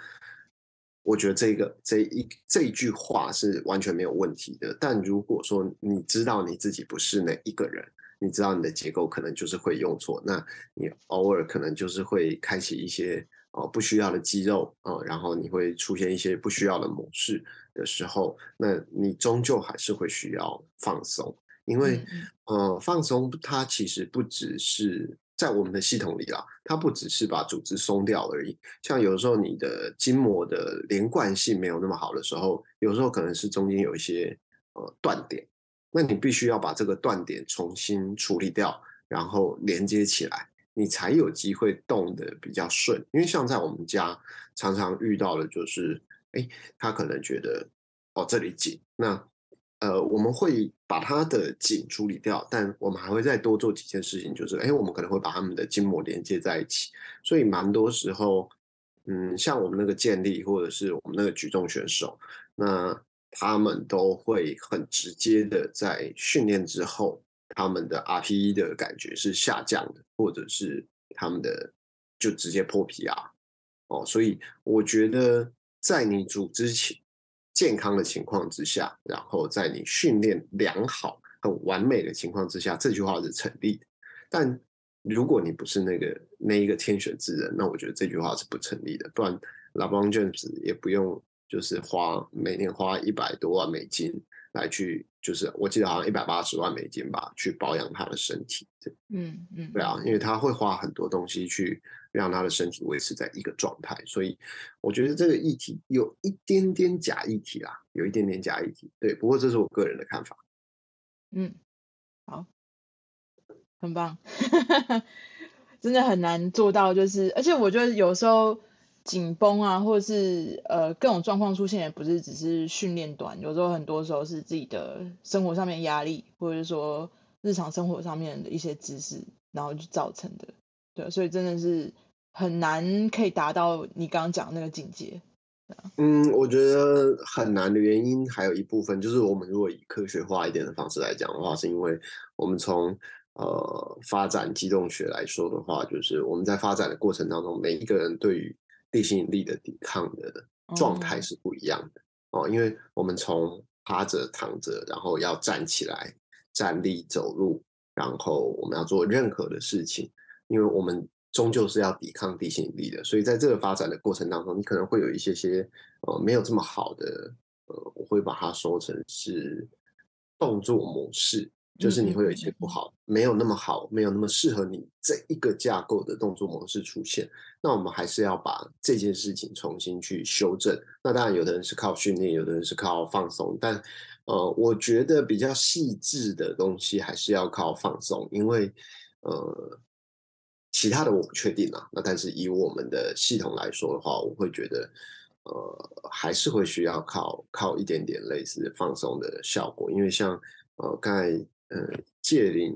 我觉得这个这一这一句话是完全没有问题的。但如果说你知道你自己不是那一个人，你知道你的结构可能就是会用错，那你偶尔可能就是会开启一些。哦，不需要的肌肉啊、哦，然后你会出现一些不需要的模式的时候，那你终究还是会需要放松，因为、嗯、呃，放松它其实不只是在我们的系统里啦，它不只是把组织松掉而已。像有时候你的筋膜的连贯性没有那么好的时候，有时候可能是中间有一些呃断点，那你必须要把这个断点重新处理掉，然后连接起来。你才有机会动得比较顺，因为像在我们家常常遇到的就是，哎，他可能觉得哦这里紧，那呃我们会把他的紧处理掉，但我们还会再多做几件事情，就是哎我们可能会把他们的筋膜连接在一起，所以蛮多时候，嗯，像我们那个健力或者是我们那个举重选手，那他们都会很直接的在训练之后。他们的 RPE 的感觉是下降的，或者是他们的就直接破 PR 哦，所以我觉得在你组织健康的情况之下，然后在你训练良好、很完美的情况之下，这句话是成立的。但如果你不是那个那一个天选之人，那我觉得这句话是不成立的。不然 LeBron James 也不用就是花每年花一百多万美金。来去就是，我记得好像一百八十万美金吧，去保养他的身体。
嗯嗯，
对啊，因为他会花很多东西去让他的身体维持在一个状态，所以我觉得这个议题有一点点假议题啦，有一点点假议题。对，不过这是我个人的看法。
嗯，好，很棒，真的很难做到，就是而且我觉得有时候。紧绷啊，或者是呃各种状况出现，也不是只是训练端，有时候很多时候是自己的生活上面压力，或者是说日常生活上面的一些知识，然后就造成的。对，所以真的是很难可以达到你刚刚讲的那个境界。
嗯，我觉得很难的原因还有一部分就是，我们如果以科学化一点的方式来讲的话，是因为我们从呃发展机动学来说的话，就是我们在发展的过程当中，每一个人对于地心引力的抵抗的状态是不一样的哦，因为我们从趴着、躺着，然后要站起来、站立、走路，然后我们要做任何的事情，因为我们终究是要抵抗地心引力的，所以在这个发展的过程当中，你可能会有一些些呃没有这么好的呃，我会把它说成是动作模式。就是你会有一些不好，没有那么好，没有那么适合你这一个架构的动作模式出现。那我们还是要把这件事情重新去修正。那当然，有的人是靠训练，有的人是靠放松。但呃，我觉得比较细致的东西还是要靠放松，因为呃，其他的我不确定啊。那但是以我们的系统来说的话，我会觉得呃，还是会需要靠靠一点点类似放松的效果，因为像呃刚才。呃，界林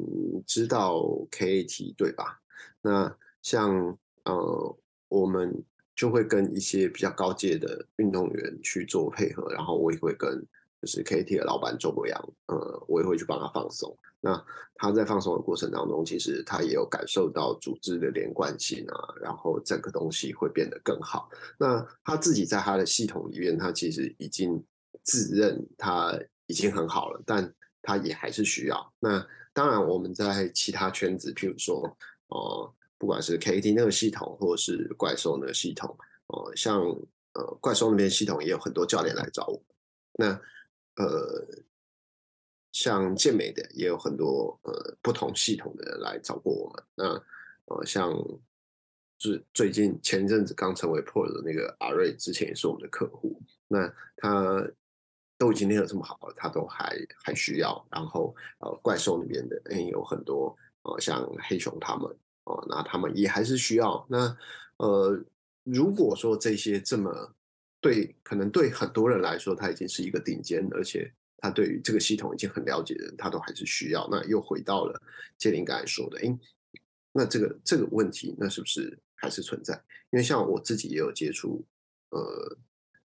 知道 KAT 对吧？那像呃，我们就会跟一些比较高阶的运动员去做配合，然后我也会跟就是 KAT 的老板周国阳，呃，我也会去帮他放松。那他在放松的过程当中，其实他也有感受到组织的连贯性啊，然后整个东西会变得更好。那他自己在他的系统里面，他其实已经自认他已经很好了，但。他也还是需要。那当然，我们在其他圈子，譬如说，呃，不管是 KAT 那个系统，或者是怪兽那个系统，呃，像呃怪兽那边系统也有很多教练来找我。那呃，像健美的也有很多呃不同系统的人来找过我们。那呃，像是最近前阵子刚成为 Pro 的那个阿瑞，之前也是我们的客户。那他。都已经练得这么好了，他都还还需要。然后呃，怪兽里面的嗯有很多呃，像黑熊他们哦、那他们也还是需要。那呃，如果说这些这么对，可能对很多人来说，他已经是一个顶尖，而且他对于这个系统已经很了解的人，他都还是需要。那又回到了杰林刚才说的，哎，那这个这个问题，那是不是还是存在？因为像我自己也有接触呃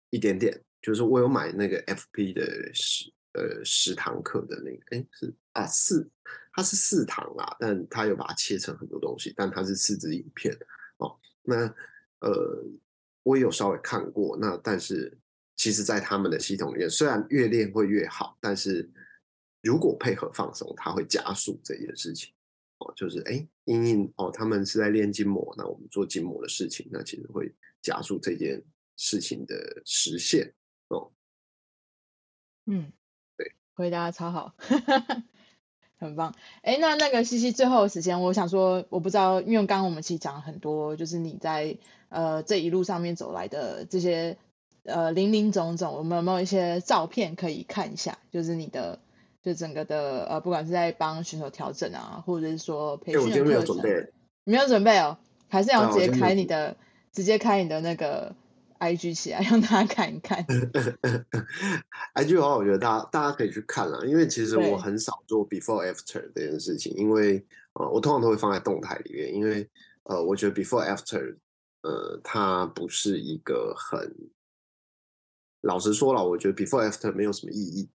一点点。就是我有买那个 FP 的十呃十堂课的那个，哎是啊四，它是四堂啦，但它有把它切成很多东西，但它是四支影片哦。那呃我也有稍微看过，那但是其实，在他们的系统里面，虽然越练会越好，但是如果配合放松，它会加速这件事情哦。就是哎，因应哦，他们是在练筋膜，那我们做筋膜的事情，那其实会加速这件事情的实现。哦，
嗯，
对，
回答超好，很棒。哎，那那个西西最后的时间，我想说，我不知道，因为刚刚我们其实讲了很多，就是你在呃这一路上面走来的这些呃林林总总，我们有没有一些照片可以看一下？就是你的就整个的呃，不管是在帮选手调整啊，或者是说培训的课程，
欸、我没有准备，
没有准备哦，还是要直接开你的，直接开你的那个。IG 起来 让大家看一看，
IG 的话，我觉得大家大家可以去看啦，因为其实我很少做 before after 这件事情，因为呃，我通常都会放在动态里面，因为呃，我觉得 before after，呃，它不是一个很，老实说了，我觉得 before after 没有什么意义，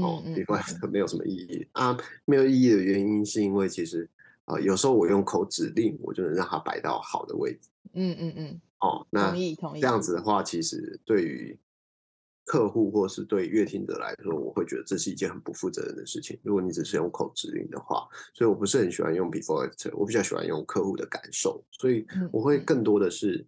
哦、嗯嗯，before after 没有什么意义。啊，没有意义的原因是因为其实啊、呃，有时候我用口指令，我就能让它摆到好的位置，
嗯嗯嗯。
哦，那这样子的话，其实对于客户或是对乐听者来说，我会觉得这是一件很不负责任的事情。如果你只是用口指令的话，所以我不是很喜欢用 before after，我比较喜欢用客户的感受，所以我会更多的是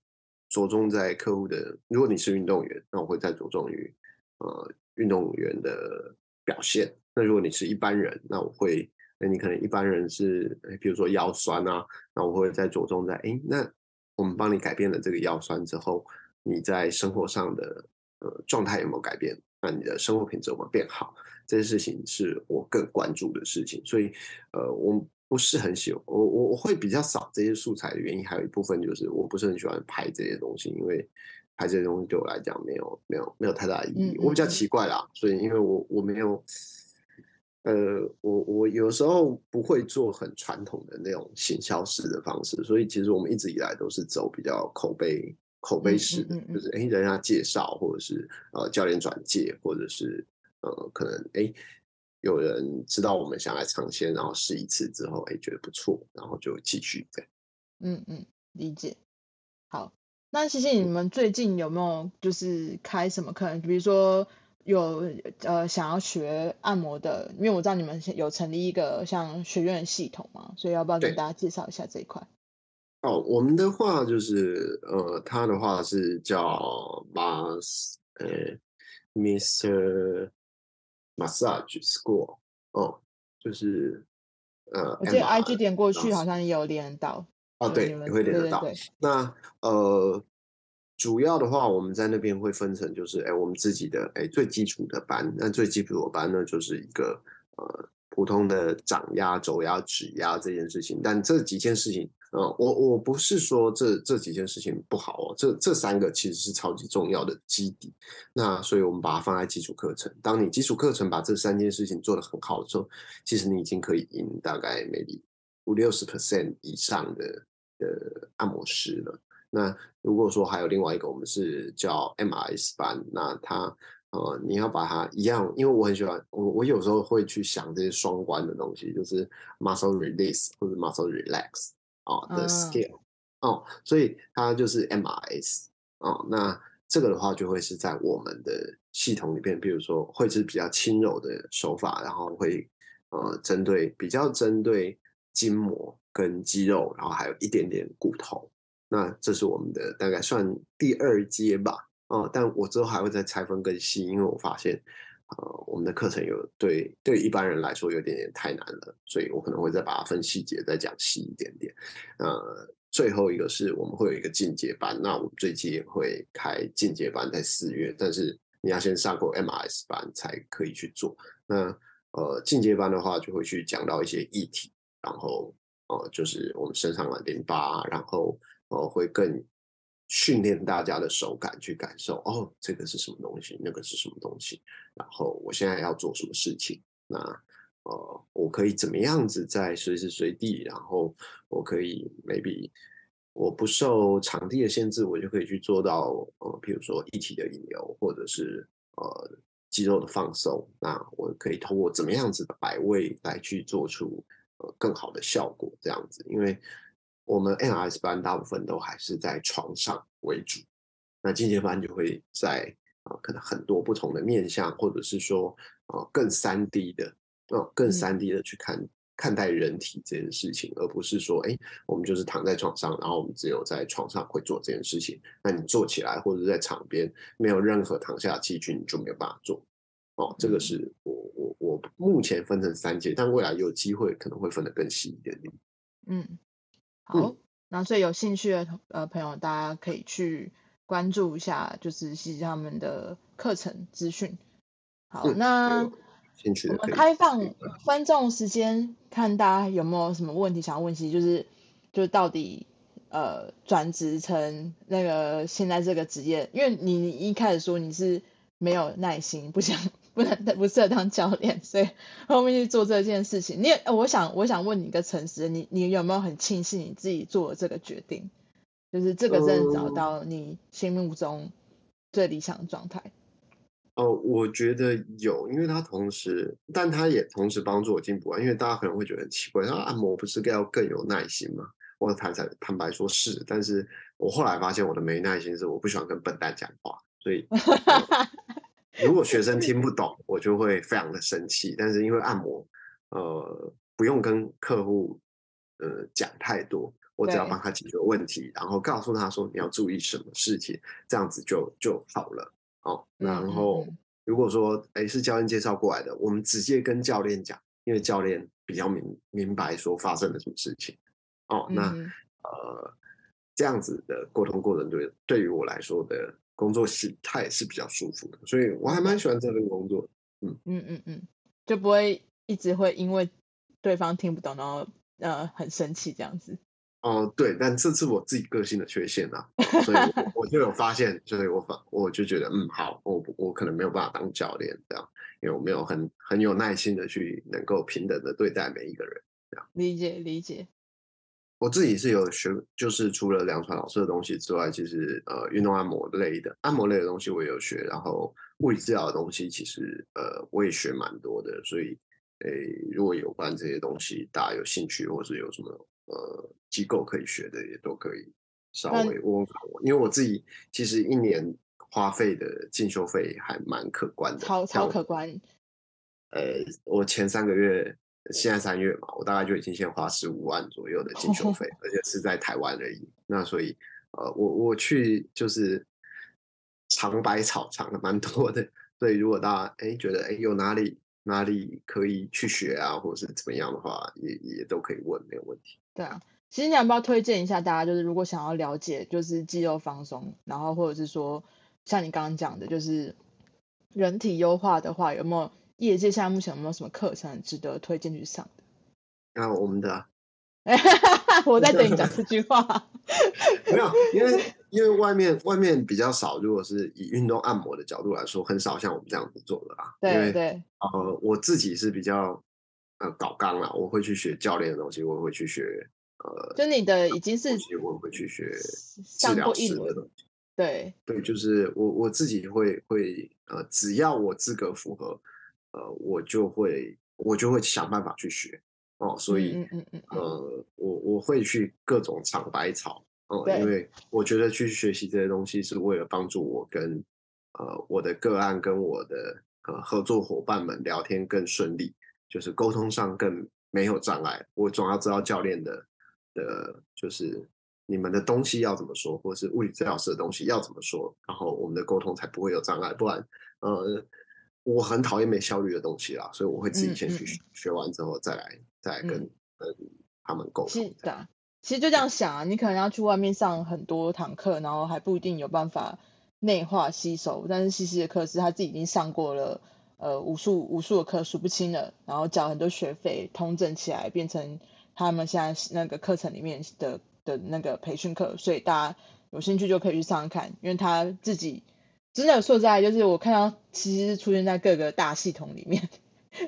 着重在客户的。如果你是运动员，那我会再着重于呃运动员的表现。那如果你是一般人，那我会，那你可能一般人是，比如说腰酸啊，那我会再着重在，哎，那。我们帮你改变了这个腰酸之后，你在生活上的呃状态有没有改变？那你的生活品质有没有变好？这些事情是我更关注的事情。所以，呃，我不是很喜欢我我我会比较少这些素材的原因，还有一部分就是我不是很喜欢拍这些东西，因为拍这些东西对我来讲没有没有没有太大的意义。我比较奇怪啦，所以因为我我没有。呃，我我有时候不会做很传统的那种行销式的方式，所以其实我们一直以来都是走比较口碑口碑式的，嗯嗯嗯、就是哎，人家介绍，或者是呃教练转介，或者是呃可能哎有人知道我们想来尝鲜，然后试一次之后哎觉得不错，然后就继续对。
嗯嗯，理解。好，那谢谢你们最近有没有就是开什么课？比如说。有呃想要学按摩的，因为我知道你们有成立一个像学院系统嘛，所以要不要跟大家介绍一下这一块？
哦，我们的话就是呃，他的话是叫 Mas 呃 Mr Massage School 哦，就是呃，
我记得 IG 点过去好像也有连到
哦，对，也会连得到。那呃。主要的话，我们在那边会分成，就是哎，我们自己的哎最基础的班。那最基础的班呢，就是一个呃普通的掌压、肘压、指压这件事情。但这几件事情，呃，我我不是说这这几件事情不好哦，这这三个其实是超级重要的基底。那所以我们把它放在基础课程。当你基础课程把这三件事情做得很好的时候，其实你已经可以赢大概 maybe 五六十 percent 以上的的按摩师了。那如果说还有另外一个，我们是叫 MRS 班，那它呃，你要把它一样，因为我很喜欢我，我有时候会去想这些双关的东西，就是 muscle release 或者 muscle relax 啊的 scale 哦，所以它就是 MRS 哦，那这个的话就会是在我们的系统里边，比如说会是比较轻柔的手法，然后会呃针对比较针对筋膜跟肌肉，然后还有一点点骨头。那这是我们的大概算第二阶吧，哦，但我之后还会再拆分更细，因为我发现，呃，我们的课程有对对一般人来说有点点太难了，所以我可能会再把它分细节再讲细一点点。呃，最后一个是我们会有一个进阶班，那我们最近也会开进阶班在四月，但是你要先上过 MRS 班才可以去做。那呃，进阶班的话就会去讲到一些议题，然后呃，就是我们身上的淋巴，然后。哦，会更训练大家的手感去感受哦，这个是什么东西，那个是什么东西，然后我现在要做什么事情，那呃，我可以怎么样子在随时随地，然后我可以 maybe 我不受场地的限制，我就可以去做到呃，比如说一体的引流，或者是呃肌肉的放松。那我可以通过怎么样子的摆位来去做出呃更好的效果，这样子。因为我们 NRS 班大部分都还是在床上为主，那进阶班就会在啊、呃、可能很多不同的面向，或者是说呃更三 D 的，呃更三 D 的去看。嗯看待人体这件事情，而不是说，哎，我们就是躺在床上，然后我们只有在床上会做这件事情。那你坐起来或者在场边，没有任何躺下器具，你就没有办法做。哦，这个是我我我目前分成三阶，但未来有机会可能会分得更细一点点。
嗯，好，嗯、那所以有兴趣的呃朋友，大家可以去关注一下，就是西西他们的课程资讯。好，嗯、那。我们开放观众时间，看大家有没有什么问题想要问。其实就是，就是到底呃转职成那个现在这个职业，因为你一开始说你是没有耐心，不想不能不适合当教练，所以 后面去做这件事情。你也，我想我想问你一个诚实，你你有没有很庆幸你自己做了这个决定？就是这个真的找到你心目中最理想的状态。
哦，我觉得有，因为他同时，但他也同时帮助我进步啊。因为大家可能会觉得很奇怪，他按摩不是要更有耐心吗？我坦坦坦白说，是。但是我后来发现，我的没耐心是我不喜欢跟笨蛋讲话，所以 如果学生听不懂，我就会非常的生气。但是因为按摩，呃，不用跟客户呃讲太多，我只要帮他解决问题，然后告诉他说你要注意什么事情，这样子就就好了。哦，然后如果说哎是教练介绍过来的，我们直接跟教练讲，因为教练比较明明白说发生了什么事情。哦，那呃这样子的沟通过程对对于我来说的工作形态是比较舒服的，所以我还蛮喜欢这份工作。嗯
嗯嗯嗯，就不会一直会因为对方听不懂，然后呃很生气这样子。
哦、呃，对，但这是我自己个性的缺陷啊，所以我，我就有发现，所以我反我就觉得，嗯，好，我我可能没有办法当教练这样，因为我没有很很有耐心的去能够平等的对待每一个人这样。
理解理解。
我自己是有学，就是除了梁传老师的东西之外，其实呃，运动按摩类的按摩类的东西我也有学，然后物理治疗的东西其实呃我也学蛮多的，所以诶，如果有关这些东西大家有兴趣，或是有什么。呃，机构可以学的也都可以稍微问问我，因为我自己其实一年花费的进修费还蛮可观的，
超超可观。
呃，我前三个月，现在三月嘛，我大概就已经先花十五万左右的进修费，而且是在台湾而已。那所以，呃，我我去就是尝百草尝的蛮多的，所以如果大家哎觉得哎有哪里哪里可以去学啊，或者是怎么样的话，也也都可以问，没有问题。
对啊，其实你要不要推荐一下大家？就是如果想要了解，就是肌肉放松，然后或者是说像你刚刚讲的，就是人体优化的话，有没有业界现在目前有没有什么课程值得推荐去上的？
那我们的，
我在等你讲这句话。
没有，因为因为外面外面比较少，如果是以运动按摩的角度来说，很少像我们这样子做的啦。
对对。
呃，我自己是比较。呃，搞刚啦，我会去学教练的东西，我也会去学呃，
就你的已经是，
我会去学治疗师的东西，
对
对，就是我我自己会会呃，只要我资格符合，呃，我就会我就会想办法去学哦，所以嗯嗯嗯呃，我我会去各种尝百草哦，因为我觉得去学习这些东西是为了帮助我跟呃我的个案跟我的呃合作伙伴们聊天更顺利。就是沟通上更没有障碍，我总要知道教练的的，就是你们的东西要怎么说，或是物理治疗师的东西要怎么说，然后我们的沟通才不会有障碍。不然，呃，我很讨厌没效率的东西啦，所以我会自己先去学，学完之后再来再来跟、嗯、跟他们沟通。是
的，其实就这样想啊，你可能要去外面上很多堂课，然后还不一定有办法内化吸收，但是西西的课是他自己已经上过了。呃，无数无数的课数不清了，然后缴很多学费，统整起来变成他们现在那个课程里面的的那个培训课，所以大家有兴趣就可以去上看，因为他自己真的说实在，就是我看到其实是出现在各个大系统里面，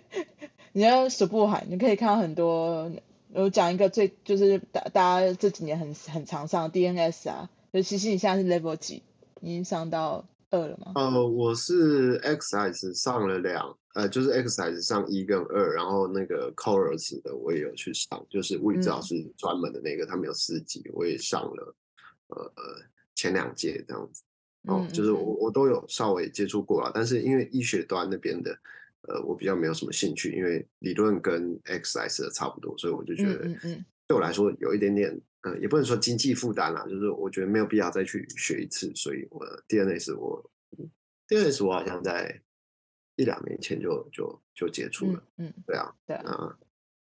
你要数不完，你可以看到很多我讲一个最就是大大家这几年很很常上的 DNS 啊，就其实你现在是 level 几？已经上到二了吗？
呃，我是 XS 上了两，呃，就是 XS 上一跟二，然后那个 Chorus 的我也有去上，就是物理治疗师专门的那个，嗯、他们有四级，我也上了，呃呃前两届这样子。哦，就是我我都有稍微接触过了，但是因为医学端那边的，呃，我比较没有什么兴趣，因为理论跟 XS 的差不多，所以我就觉得，对我来说有一点点，呃，也不能说经济负担啦，就是我觉得没有必要再去学一次，所以我 DNS 我 DNS 我好像在一两年前就就就接触了，嗯，对啊，对啊，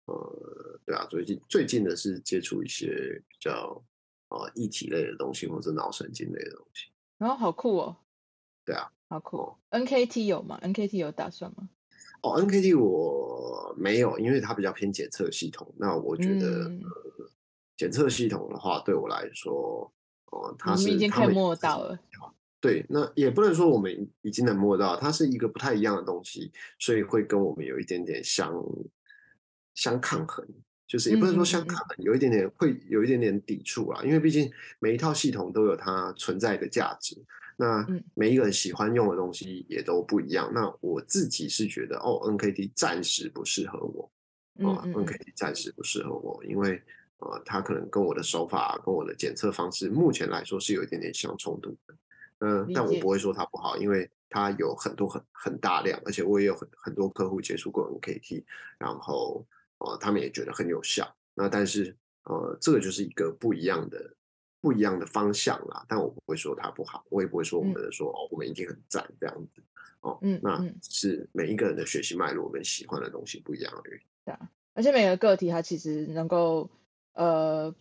呃，对啊，最近最近的是接触一些比较呃议题类的东西，或者脑神经类的东西。
然后、哦、好酷哦，
对啊，
好酷。哦、NKT 有吗？NKT 有打算吗？
哦，NKT 我没有，因为它比较偏检测系统。那我觉得，嗯呃、检测系统的话，对我来说，哦、呃，它是
已经可以摸到了。
对，那也不能说我们已经能摸到，它是一个不太一样的东西，所以会跟我们有一点点相相抗衡。就是也不能说相抗，有一点点会有一点点抵触啊，因为毕竟每一套系统都有它存在的价值，那每一个人喜欢用的东西也都不一样。那我自己是觉得，哦，NKT 暂时不适合我，啊，NKT 暂时不适合我，因为呃，它可能跟我的手法跟我的检测方式目前来说是有一点点相冲突的，嗯，但我不会说它不好，因为它有很多很很大量，而且我也有很很多客户接触过 NKT，然后。呃，他们也觉得很有效。那但是，呃，这个就是一个不一样的、不一样的方向啦。但我不会说它不好，我也不会说我们说、嗯、哦，我们一定很赞这样子。哦，嗯，那是每一个人的学习脉络跟喜欢的东西不一样而已。
对啊，而且每个个体它其实能够呃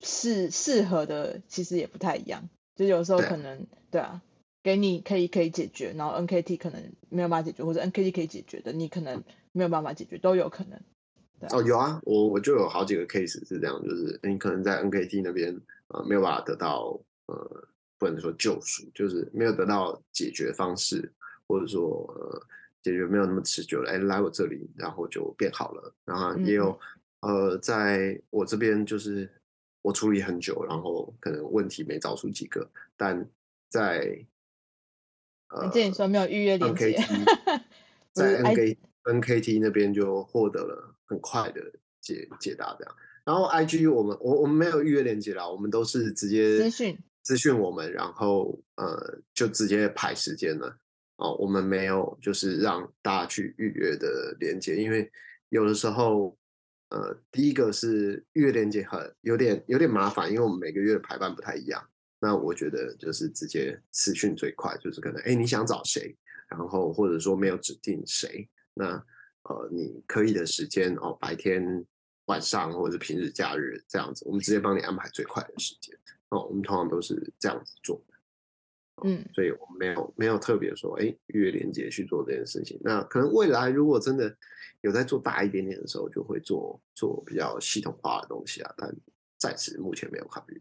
适适合的其实也不太一样。就有时候可能对啊，给你可以可以解决，然后 NKT 可能没有办法解决，或者 NKT 可以解决的，你可能没有办法解决，都有可能。
哦，有啊，我我就有好几个 case 是这样，就是你可能在 NKT 那边呃没有办法得到呃不能说救赎，就是没有得到解决方式，或者说呃解决没有那么持久了，哎来我这里然后就变好了，然后也有、嗯、呃在我这边就是我处理很久，然后可能问题没找出几个，但在
呃这里说没有预约连接，
在 NK NKT 那边就获得了。很快的解解答这样，然后 IG 我们我我们没有预约链接啦，我们都是直接资讯。资讯我们，然后呃就直接排时间了。哦，我们没有就是让大家去预约的连接，因为有的时候呃第一个是预约连接很有点有点麻烦，因为我们每个月的排班不太一样，那我觉得就是直接私讯最快，就是可能哎你想找谁，然后或者说没有指定谁那。呃，你可以的时间哦，白天、晚上或者是平日、假日这样子，我们直接帮你安排最快的时间哦。我们通常都是这样子做的，哦、嗯，所以我们没有没有特别说，哎，预约连接去做这件事情。那可能未来如果真的有在做大一点点的时候，就会做做比较系统化的东西啊。但暂时目前没有考虑。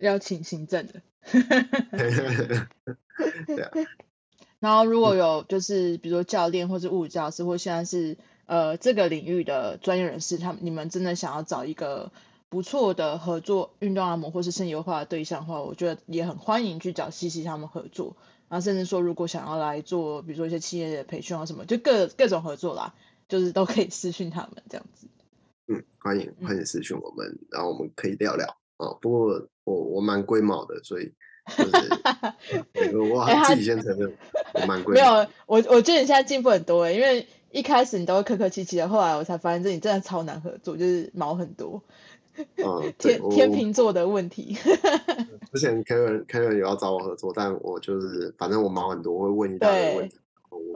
邀请行政的，
对啊。
然后如果有就是比如说教练或是物理教师，或现在是呃这个领域的专业人士，他们你们真的想要找一个不错的合作运动按摩或是身体优化的对象的话，我觉得也很欢迎去找西西他们合作。然后甚至说如果想要来做，比如说一些企业的培训啊什么，就各各种合作啦，就是都可以私讯他们这样子。
嗯，欢迎欢迎私讯我们，嗯、然后我们可以聊聊啊、哦。不过我我蛮龟毛的，所以。就是，我 自己先承认，我蛮贵。没有，
我我觉得你现在进步很多诶，因为一开始你都会客客气气的，后来我才发现这你真的超难合作，就是毛很多。
嗯，
天天秤座的问题。
之前 Karen Karen 有要找我合作，但我就是反正我毛很多，我会问一大堆问题。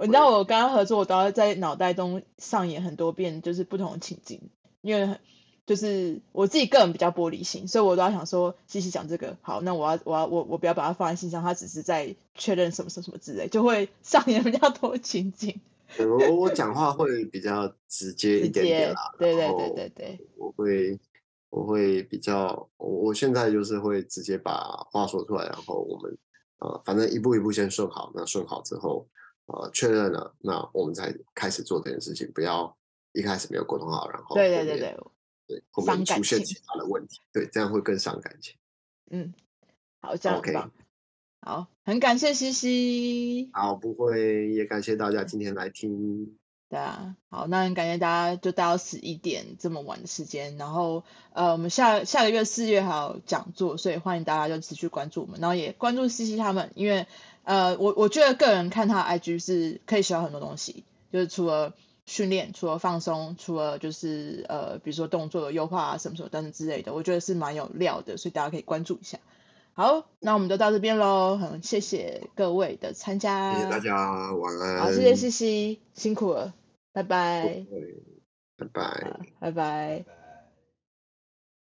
你知道我刚刚合作，我都要在脑袋中上演很多遍，就是不同的情境，因为。就是我自己个人比较玻璃心，所以我都要想说，西西讲这个好，那我要我要我我不要把它放在心上，他只是在确认什么什么什么之类，就会上演比较多情景。
我我讲话会比较直接一点点啦，
对对对对对，
我会我会比较，我我现在就是会直接把话说出来，然后我们呃反正一步一步先顺好，那顺好之后呃确认了，那我们才开始做这件事情，不要一开始没有沟通好，然后
对对对对。
对，后面出现其他的问题，对，这样会更伤感情。
嗯，好，这样 OK。好，很感谢西西。
好，不会，也感谢大家今天来听。
对啊，好，那很感谢大家就待到十一点这么晚的时间，然后呃，我们下下个月四月还有讲座，所以欢迎大家就持续关注我们，然后也关注西西他们，因为呃，我我觉得个人看他的 IG 是可以学到很多东西，就是除了训练，除了放松，除了就是呃，比如说动作的优化啊什么什么等等之类的，我觉得是蛮有料的，所以大家可以关注一下。好，那我们就到这边喽。很谢谢各位的参加，
谢谢大家，晚安。
好，谢谢西西，辛苦了，拜拜，
拜拜，
拜拜。